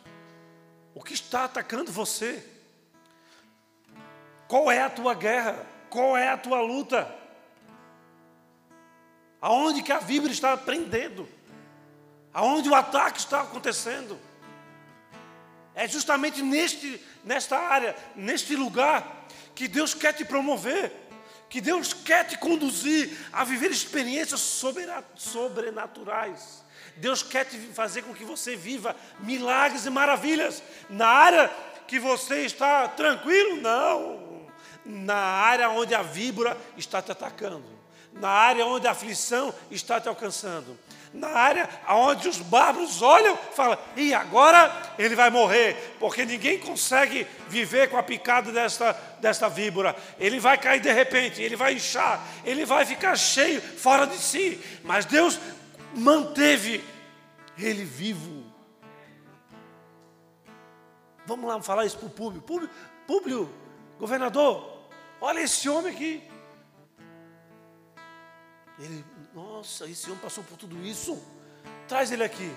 o que está atacando você? Qual é a tua guerra? Qual é a tua luta? Aonde que a vibra está prendendo? Aonde o ataque está acontecendo? É justamente neste, nesta área, neste lugar, que Deus quer te promover que Deus quer te conduzir a viver experiências sobrenaturais. Deus quer te fazer com que você viva milagres e maravilhas. Na área que você está tranquilo? Não. Na área onde a víbora está te atacando. Na área onde a aflição está te alcançando na área onde os bárbaros olham e falam, e agora ele vai morrer, porque ninguém consegue viver com a picada desta, desta víbora. Ele vai cair de repente, ele vai inchar, ele vai ficar cheio, fora de si. Mas Deus manteve ele vivo. Vamos lá falar isso para o público. público. Governador, olha esse homem aqui. Ele nossa, esse homem passou por tudo isso. Traz ele aqui.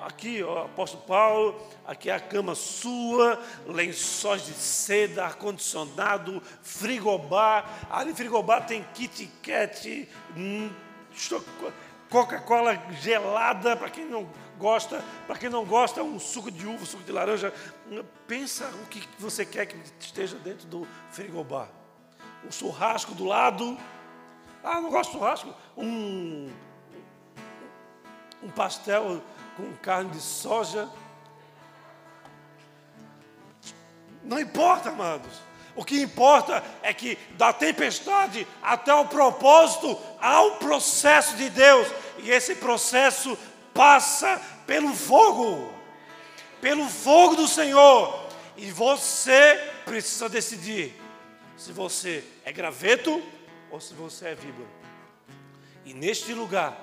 Aqui, ó, apóstolo Paulo, aqui é a cama sua, lençóis de seda, ar-condicionado, frigobar. Ali frigobar tem Kit Kat, hum, Coca-Cola gelada, para quem não gosta, para quem não gosta, um suco de uva, suco de laranja. Pensa o que você quer que esteja dentro do frigobar. Um churrasco do lado. Ah, não gosto de churrasco. Um, um pastel com carne de soja. Não importa, amados. O que importa é que da tempestade até o propósito há um processo de Deus, e esse processo passa pelo fogo pelo fogo do Senhor. E você precisa decidir se você é graveto ou se você é víbora. E neste lugar,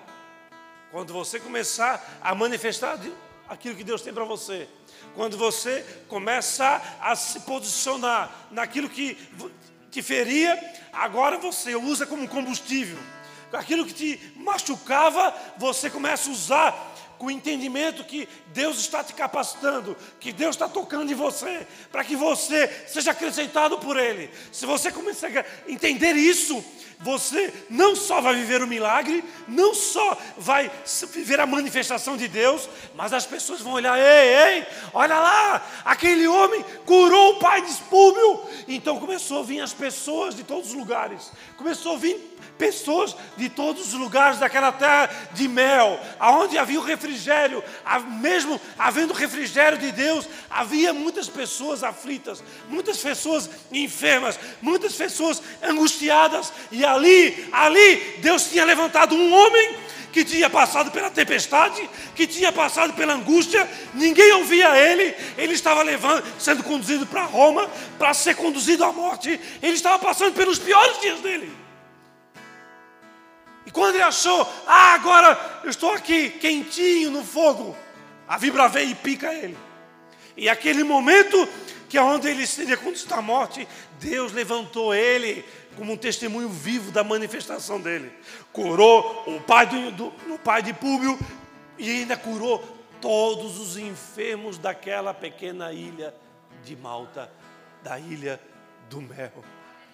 quando você começar a manifestar aquilo que Deus tem para você, quando você começa a se posicionar naquilo que te feria, agora você usa como combustível. Aquilo que te machucava, você começa a usar com o entendimento que Deus está te capacitando, que Deus está tocando em você, para que você seja acrescentado por Ele. Se você começar a entender isso, você não só vai viver o milagre, não só vai viver a manifestação de Deus, mas as pessoas vão olhar: ei, ei, olha lá, aquele homem curou o pai de Espúbio. Então começou a vir as pessoas de todos os lugares, começou a vir pessoas de todos os lugares daquela terra de mel, aonde havia o refrigério, mesmo havendo refrigério de Deus, havia muitas pessoas aflitas, muitas pessoas enfermas, muitas pessoas angustiadas, e ali, ali, Deus tinha levantado um homem que tinha passado pela tempestade, que tinha passado pela angústia, ninguém ouvia ele, ele estava levando, sendo conduzido para Roma, para ser conduzido à morte, ele estava passando pelos piores dias dele. Quando ele achou, ah, agora eu estou aqui, quentinho no fogo, a vibra veio e pica ele. E aquele momento que é onde ele seria conduzido à morte, Deus levantou ele como um testemunho vivo da manifestação dele. Curou o pai, do, do, o pai de Públio e ainda curou todos os enfermos daquela pequena ilha de Malta, da ilha do mel,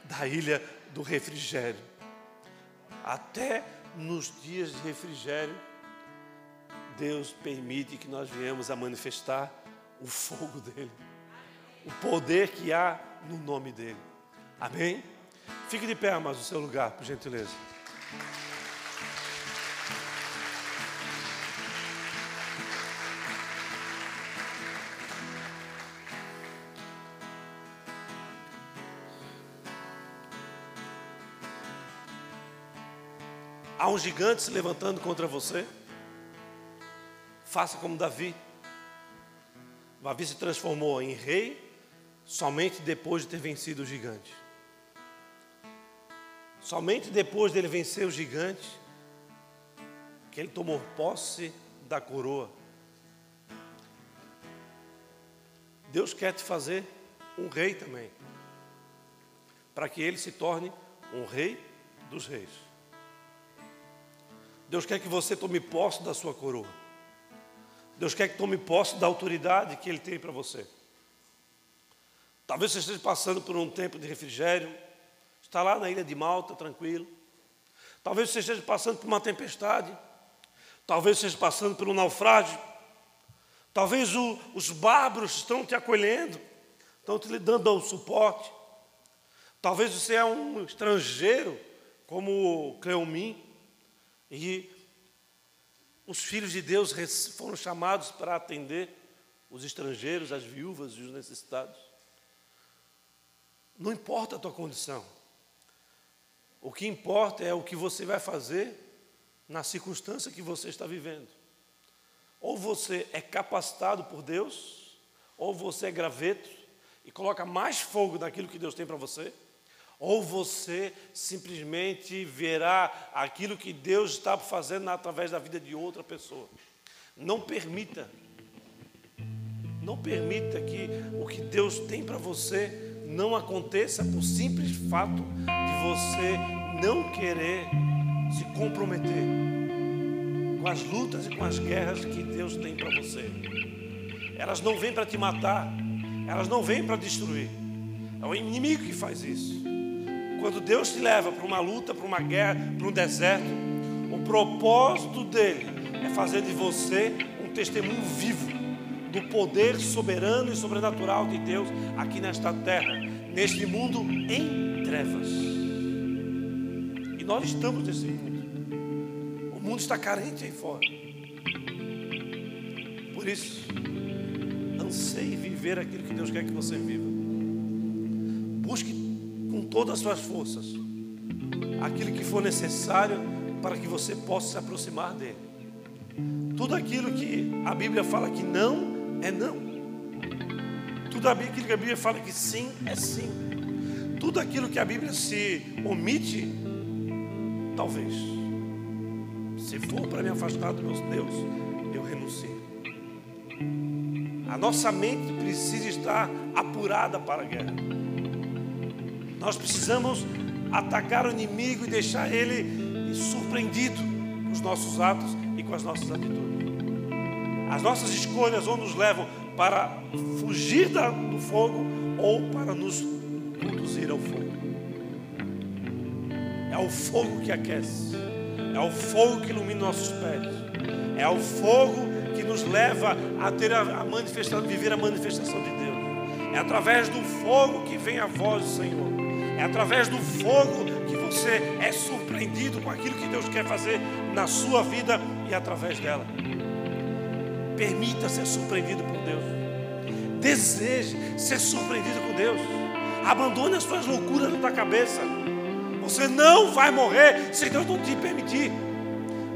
da ilha do refrigério até nos dias de refrigério, Deus permite que nós venhamos a manifestar o fogo dele, o poder que há no nome dele. Amém? Fique de pé, mas no seu lugar, por gentileza. Há um gigante se levantando contra você. Faça como Davi. Davi se transformou em rei somente depois de ter vencido o gigante. Somente depois dele vencer o gigante, que ele tomou posse da coroa. Deus quer te fazer um rei também, para que ele se torne um rei dos reis. Deus quer que você tome posse da sua coroa. Deus quer que tome posse da autoridade que Ele tem para você. Talvez você esteja passando por um tempo de refrigério, está lá na ilha de Malta, tranquilo. Talvez você esteja passando por uma tempestade. Talvez você esteja passando por um naufrágio. Talvez o, os bárbaros estão te acolhendo, estão te dando um suporte. Talvez você é um estrangeiro, como Cleomim. E os filhos de Deus foram chamados para atender os estrangeiros, as viúvas e os necessitados. Não importa a tua condição. O que importa é o que você vai fazer na circunstância que você está vivendo. Ou você é capacitado por Deus, ou você é graveto e coloca mais fogo naquilo que Deus tem para você, ou você simplesmente verá aquilo que Deus está fazendo através da vida de outra pessoa. Não permita, não permita que o que Deus tem para você não aconteça por simples fato de você não querer se comprometer com as lutas e com as guerras que Deus tem para você. Elas não vêm para te matar, elas não vêm para destruir. É o inimigo que faz isso. Quando Deus te leva para uma luta, para uma guerra, para um deserto, o propósito dele é fazer de você um testemunho vivo do poder soberano e sobrenatural de Deus aqui nesta terra, neste mundo em trevas. E nós estamos nesse mundo. O mundo está carente aí fora. Por isso, anseie viver aquilo que Deus quer que você viva. Todas as suas forças aquilo que for necessário para que você possa se aproximar dele. Tudo aquilo que a Bíblia fala que não é não. Tudo aquilo que a Bíblia fala que sim é sim. Tudo aquilo que a Bíblia se omite, talvez. Se for para me afastar do meu Deus, eu renuncio. A nossa mente precisa estar apurada para a guerra. Nós precisamos atacar o inimigo e deixar ele surpreendido com os nossos atos e com as nossas atitudes. As nossas escolhas ou nos levam para fugir do fogo ou para nos conduzir ao fogo. É o fogo que aquece, é o fogo que ilumina nossos pés, é o fogo que nos leva a ter a, manifestação, viver a manifestação de Deus. É através do fogo que vem a voz do Senhor. É através do fogo que você é surpreendido com aquilo que Deus quer fazer na sua vida e através dela. Permita ser surpreendido por Deus. Deseje ser surpreendido por Deus. Abandone as suas loucuras da tua cabeça. Você não vai morrer se Deus não te permitir.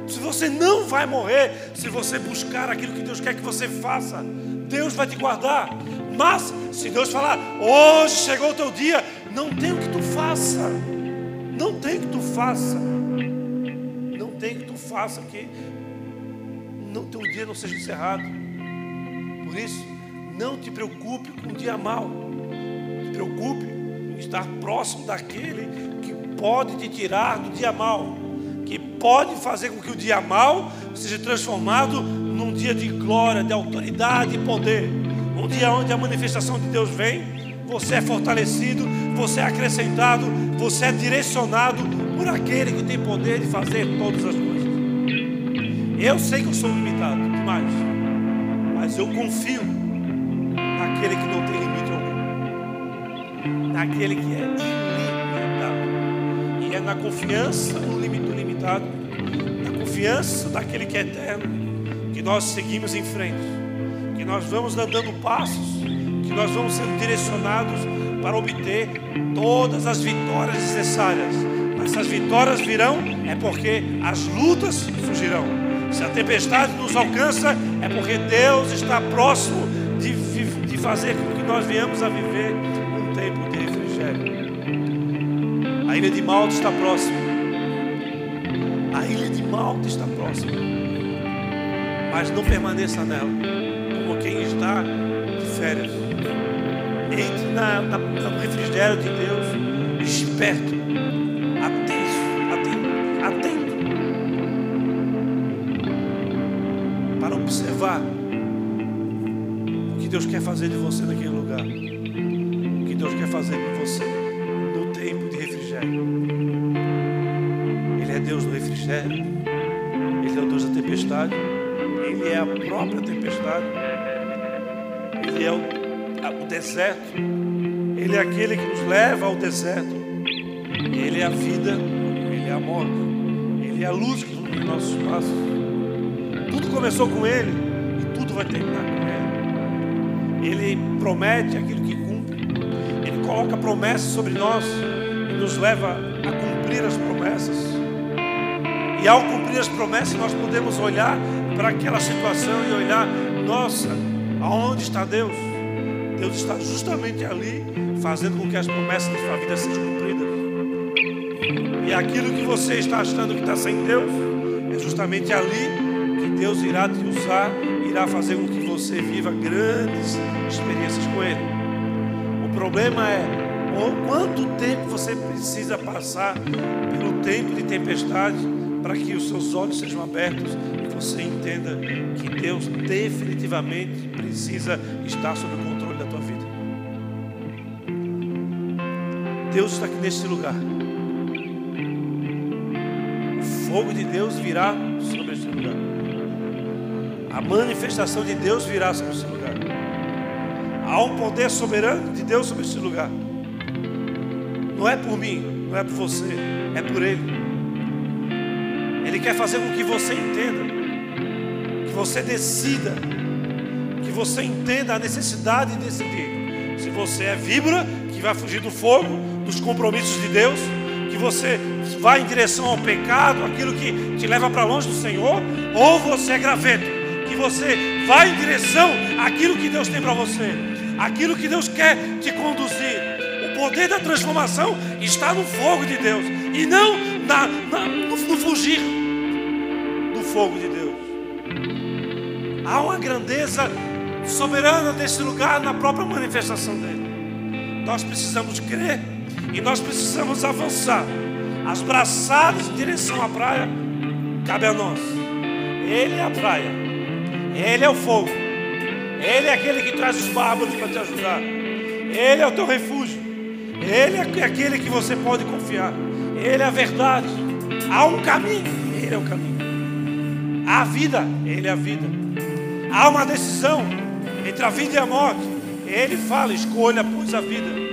Se você não vai morrer, se você buscar aquilo que Deus quer que você faça, Deus vai te guardar. Mas se Deus falar, hoje chegou o teu dia, não tem o que tu faça. Não tem o que tu faça. Não tem o que tu faça que não teu dia não seja encerrado. Por isso, não te preocupe com o dia mal. Te preocupe em estar próximo daquele que pode te tirar do dia mal que pode fazer com que o dia mal seja transformado num dia de glória, de autoridade e poder. Um dia onde a manifestação de Deus vem, você é fortalecido, você é acrescentado, você é direcionado por aquele que tem poder de fazer todas as coisas. Eu sei que eu sou limitado demais, mas eu confio naquele que não tem limite algum, naquele que é ilimitado, e é na confiança no limite limitado, na confiança daquele que é eterno, que nós seguimos em frente, que nós vamos dando passos, que nós vamos sendo direcionados para obter todas as vitórias necessárias. Mas essas vitórias virão é porque as lutas surgirão. Se a tempestade nos alcança, é porque Deus está próximo de, de fazer com que nós venhamos a viver um tempo de refrigério. A ilha de Malta está próxima. A ilha de Malta está próxima. Mas não permaneça nela, como quem está de férias. Na, na, no refrigério de Deus, esperto, atento, atento, atento, para observar o que Deus quer fazer de você naquele lugar, o que Deus quer fazer com você no tempo de refrigério. Deus do refrigério, Ele é o Deus da tempestade, Ele é a própria tempestade, Ele é o, o deserto, Ele é aquele que nos leva ao deserto, Ele é a vida, Ele é a morte, Ele é a luz que ilumina nossos passos. Tudo começou com Ele e tudo vai terminar com Ele. Ele promete aquilo que cumpre, Ele coloca promessas sobre nós e nos leva a cumprir as promessas. E ao cumprir as promessas, nós podemos olhar para aquela situação e olhar: nossa, aonde está Deus? Deus está justamente ali, fazendo com que as promessas da sua vida sejam cumpridas. E aquilo que você está achando que está sem Deus, é justamente ali que Deus irá te usar, irá fazer com que você viva grandes experiências com Ele. O problema é quanto tempo você precisa passar pelo tempo de tempestade para que os seus olhos sejam abertos e você entenda que Deus definitivamente precisa estar sob Deus está aqui nesse lugar. O fogo de Deus virá sobre este lugar. A manifestação de Deus virá sobre este lugar. Há um poder soberano de Deus sobre este lugar. Não é por mim, não é por você, é por Ele. Ele quer fazer com que você entenda, que você decida, que você entenda a necessidade de decidir. Se você é vibra, que vai fugir do fogo, dos compromissos de Deus, que você vai em direção ao pecado, aquilo que te leva para longe do Senhor, ou você é graveto, que você vai em direção àquilo que Deus tem para você, aquilo que Deus quer te conduzir. O poder da transformação está no fogo de Deus e não na, na, no, no fugir do fogo de Deus. Há uma grandeza soberana desse lugar na própria manifestação dele. Nós precisamos crer e nós precisamos avançar. As braçadas em direção à praia cabe a nós. Ele é a praia. Ele é o fogo. Ele é aquele que traz os bárbaros para te ajudar. Ele é o teu refúgio. Ele é aquele que você pode confiar. Ele é a verdade. Há um caminho. Ele é o caminho. Há vida. Ele é a vida. Há uma decisão entre a vida e a morte. Ele fala: escolha, pois, a vida.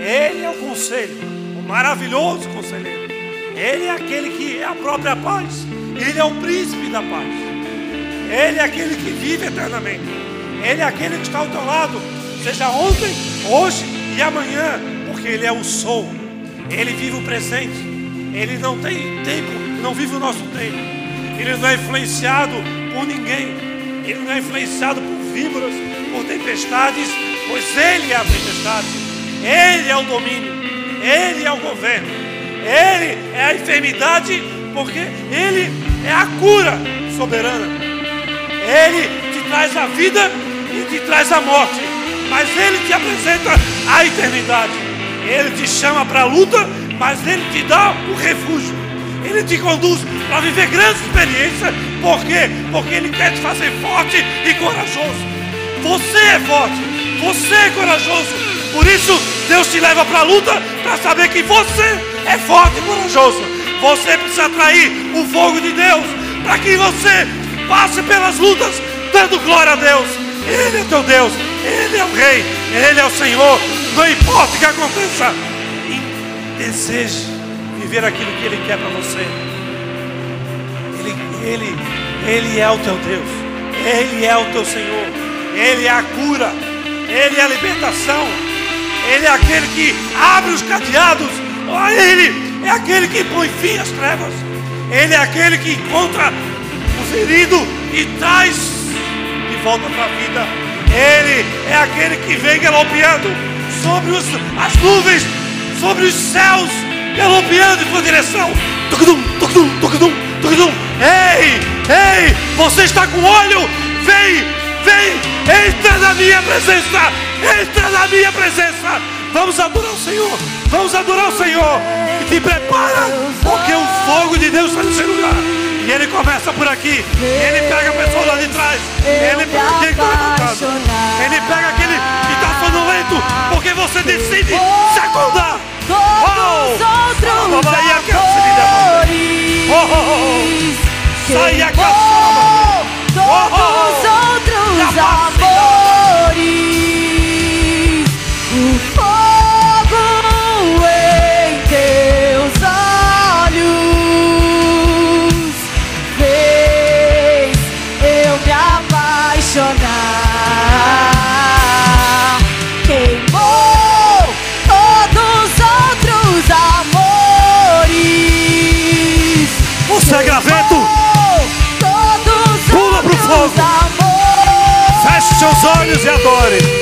Ele é o conselho, o maravilhoso conselheiro. Ele é aquele que é a própria paz. Ele é o príncipe da paz. Ele é aquele que vive eternamente. Ele é aquele que está ao teu lado, seja ontem, hoje e amanhã, porque Ele é o sou. Ele vive o presente. Ele não tem tempo, não vive o nosso tempo. Ele não é influenciado por ninguém. Ele não é influenciado por víboras, por tempestades, pois Ele é a tempestade. Ele é o domínio. Ele é o governo. Ele é a enfermidade, porque Ele é a cura soberana. Ele te traz a vida e te traz a morte, mas Ele te apresenta a eternidade. Ele te chama para a luta, mas Ele te dá o refúgio. Ele te conduz para viver grandes experiências. Por quê? Porque Ele quer te fazer forte e corajoso. Você é forte, você é corajoso. Por isso, Deus te leva para a luta para saber que você é forte e corajoso. Você precisa atrair o fogo de Deus para que você passe pelas lutas dando glória a Deus. Ele é teu Deus, Ele é o Rei, Ele é o Senhor. Não importa o que aconteça, deseje viver aquilo que Ele quer para você. Ele, Ele, Ele é o teu Deus, Ele é o teu Senhor, Ele é a cura, Ele é a libertação, Ele é aquele que abre os cadeados, Ele é aquele que põe fim às trevas, Ele é aquele que encontra o ferido e traz de volta para a vida. Ele é aquele que vem galopeando sobre os, as nuvens, sobre os céus, galopeando em tua direção. Ei, ei, você está com olho? Vem, vem, entra na minha presença, entra na minha presença. Vamos adorar o Senhor, vamos adorar o Senhor. E te prepara, porque o fogo de Deus está nesse lugar. E ele começa por aqui. Ele pega a pessoa lá de trás. Ele pega aquele que está levantado. Ele pega aquele que está sonolento. Porque você decide se acordar. Todos outros Bahia, que amores. Oh, oh, oh. Sai aqui, Queimou Todos outros Feche seus olhos e adore.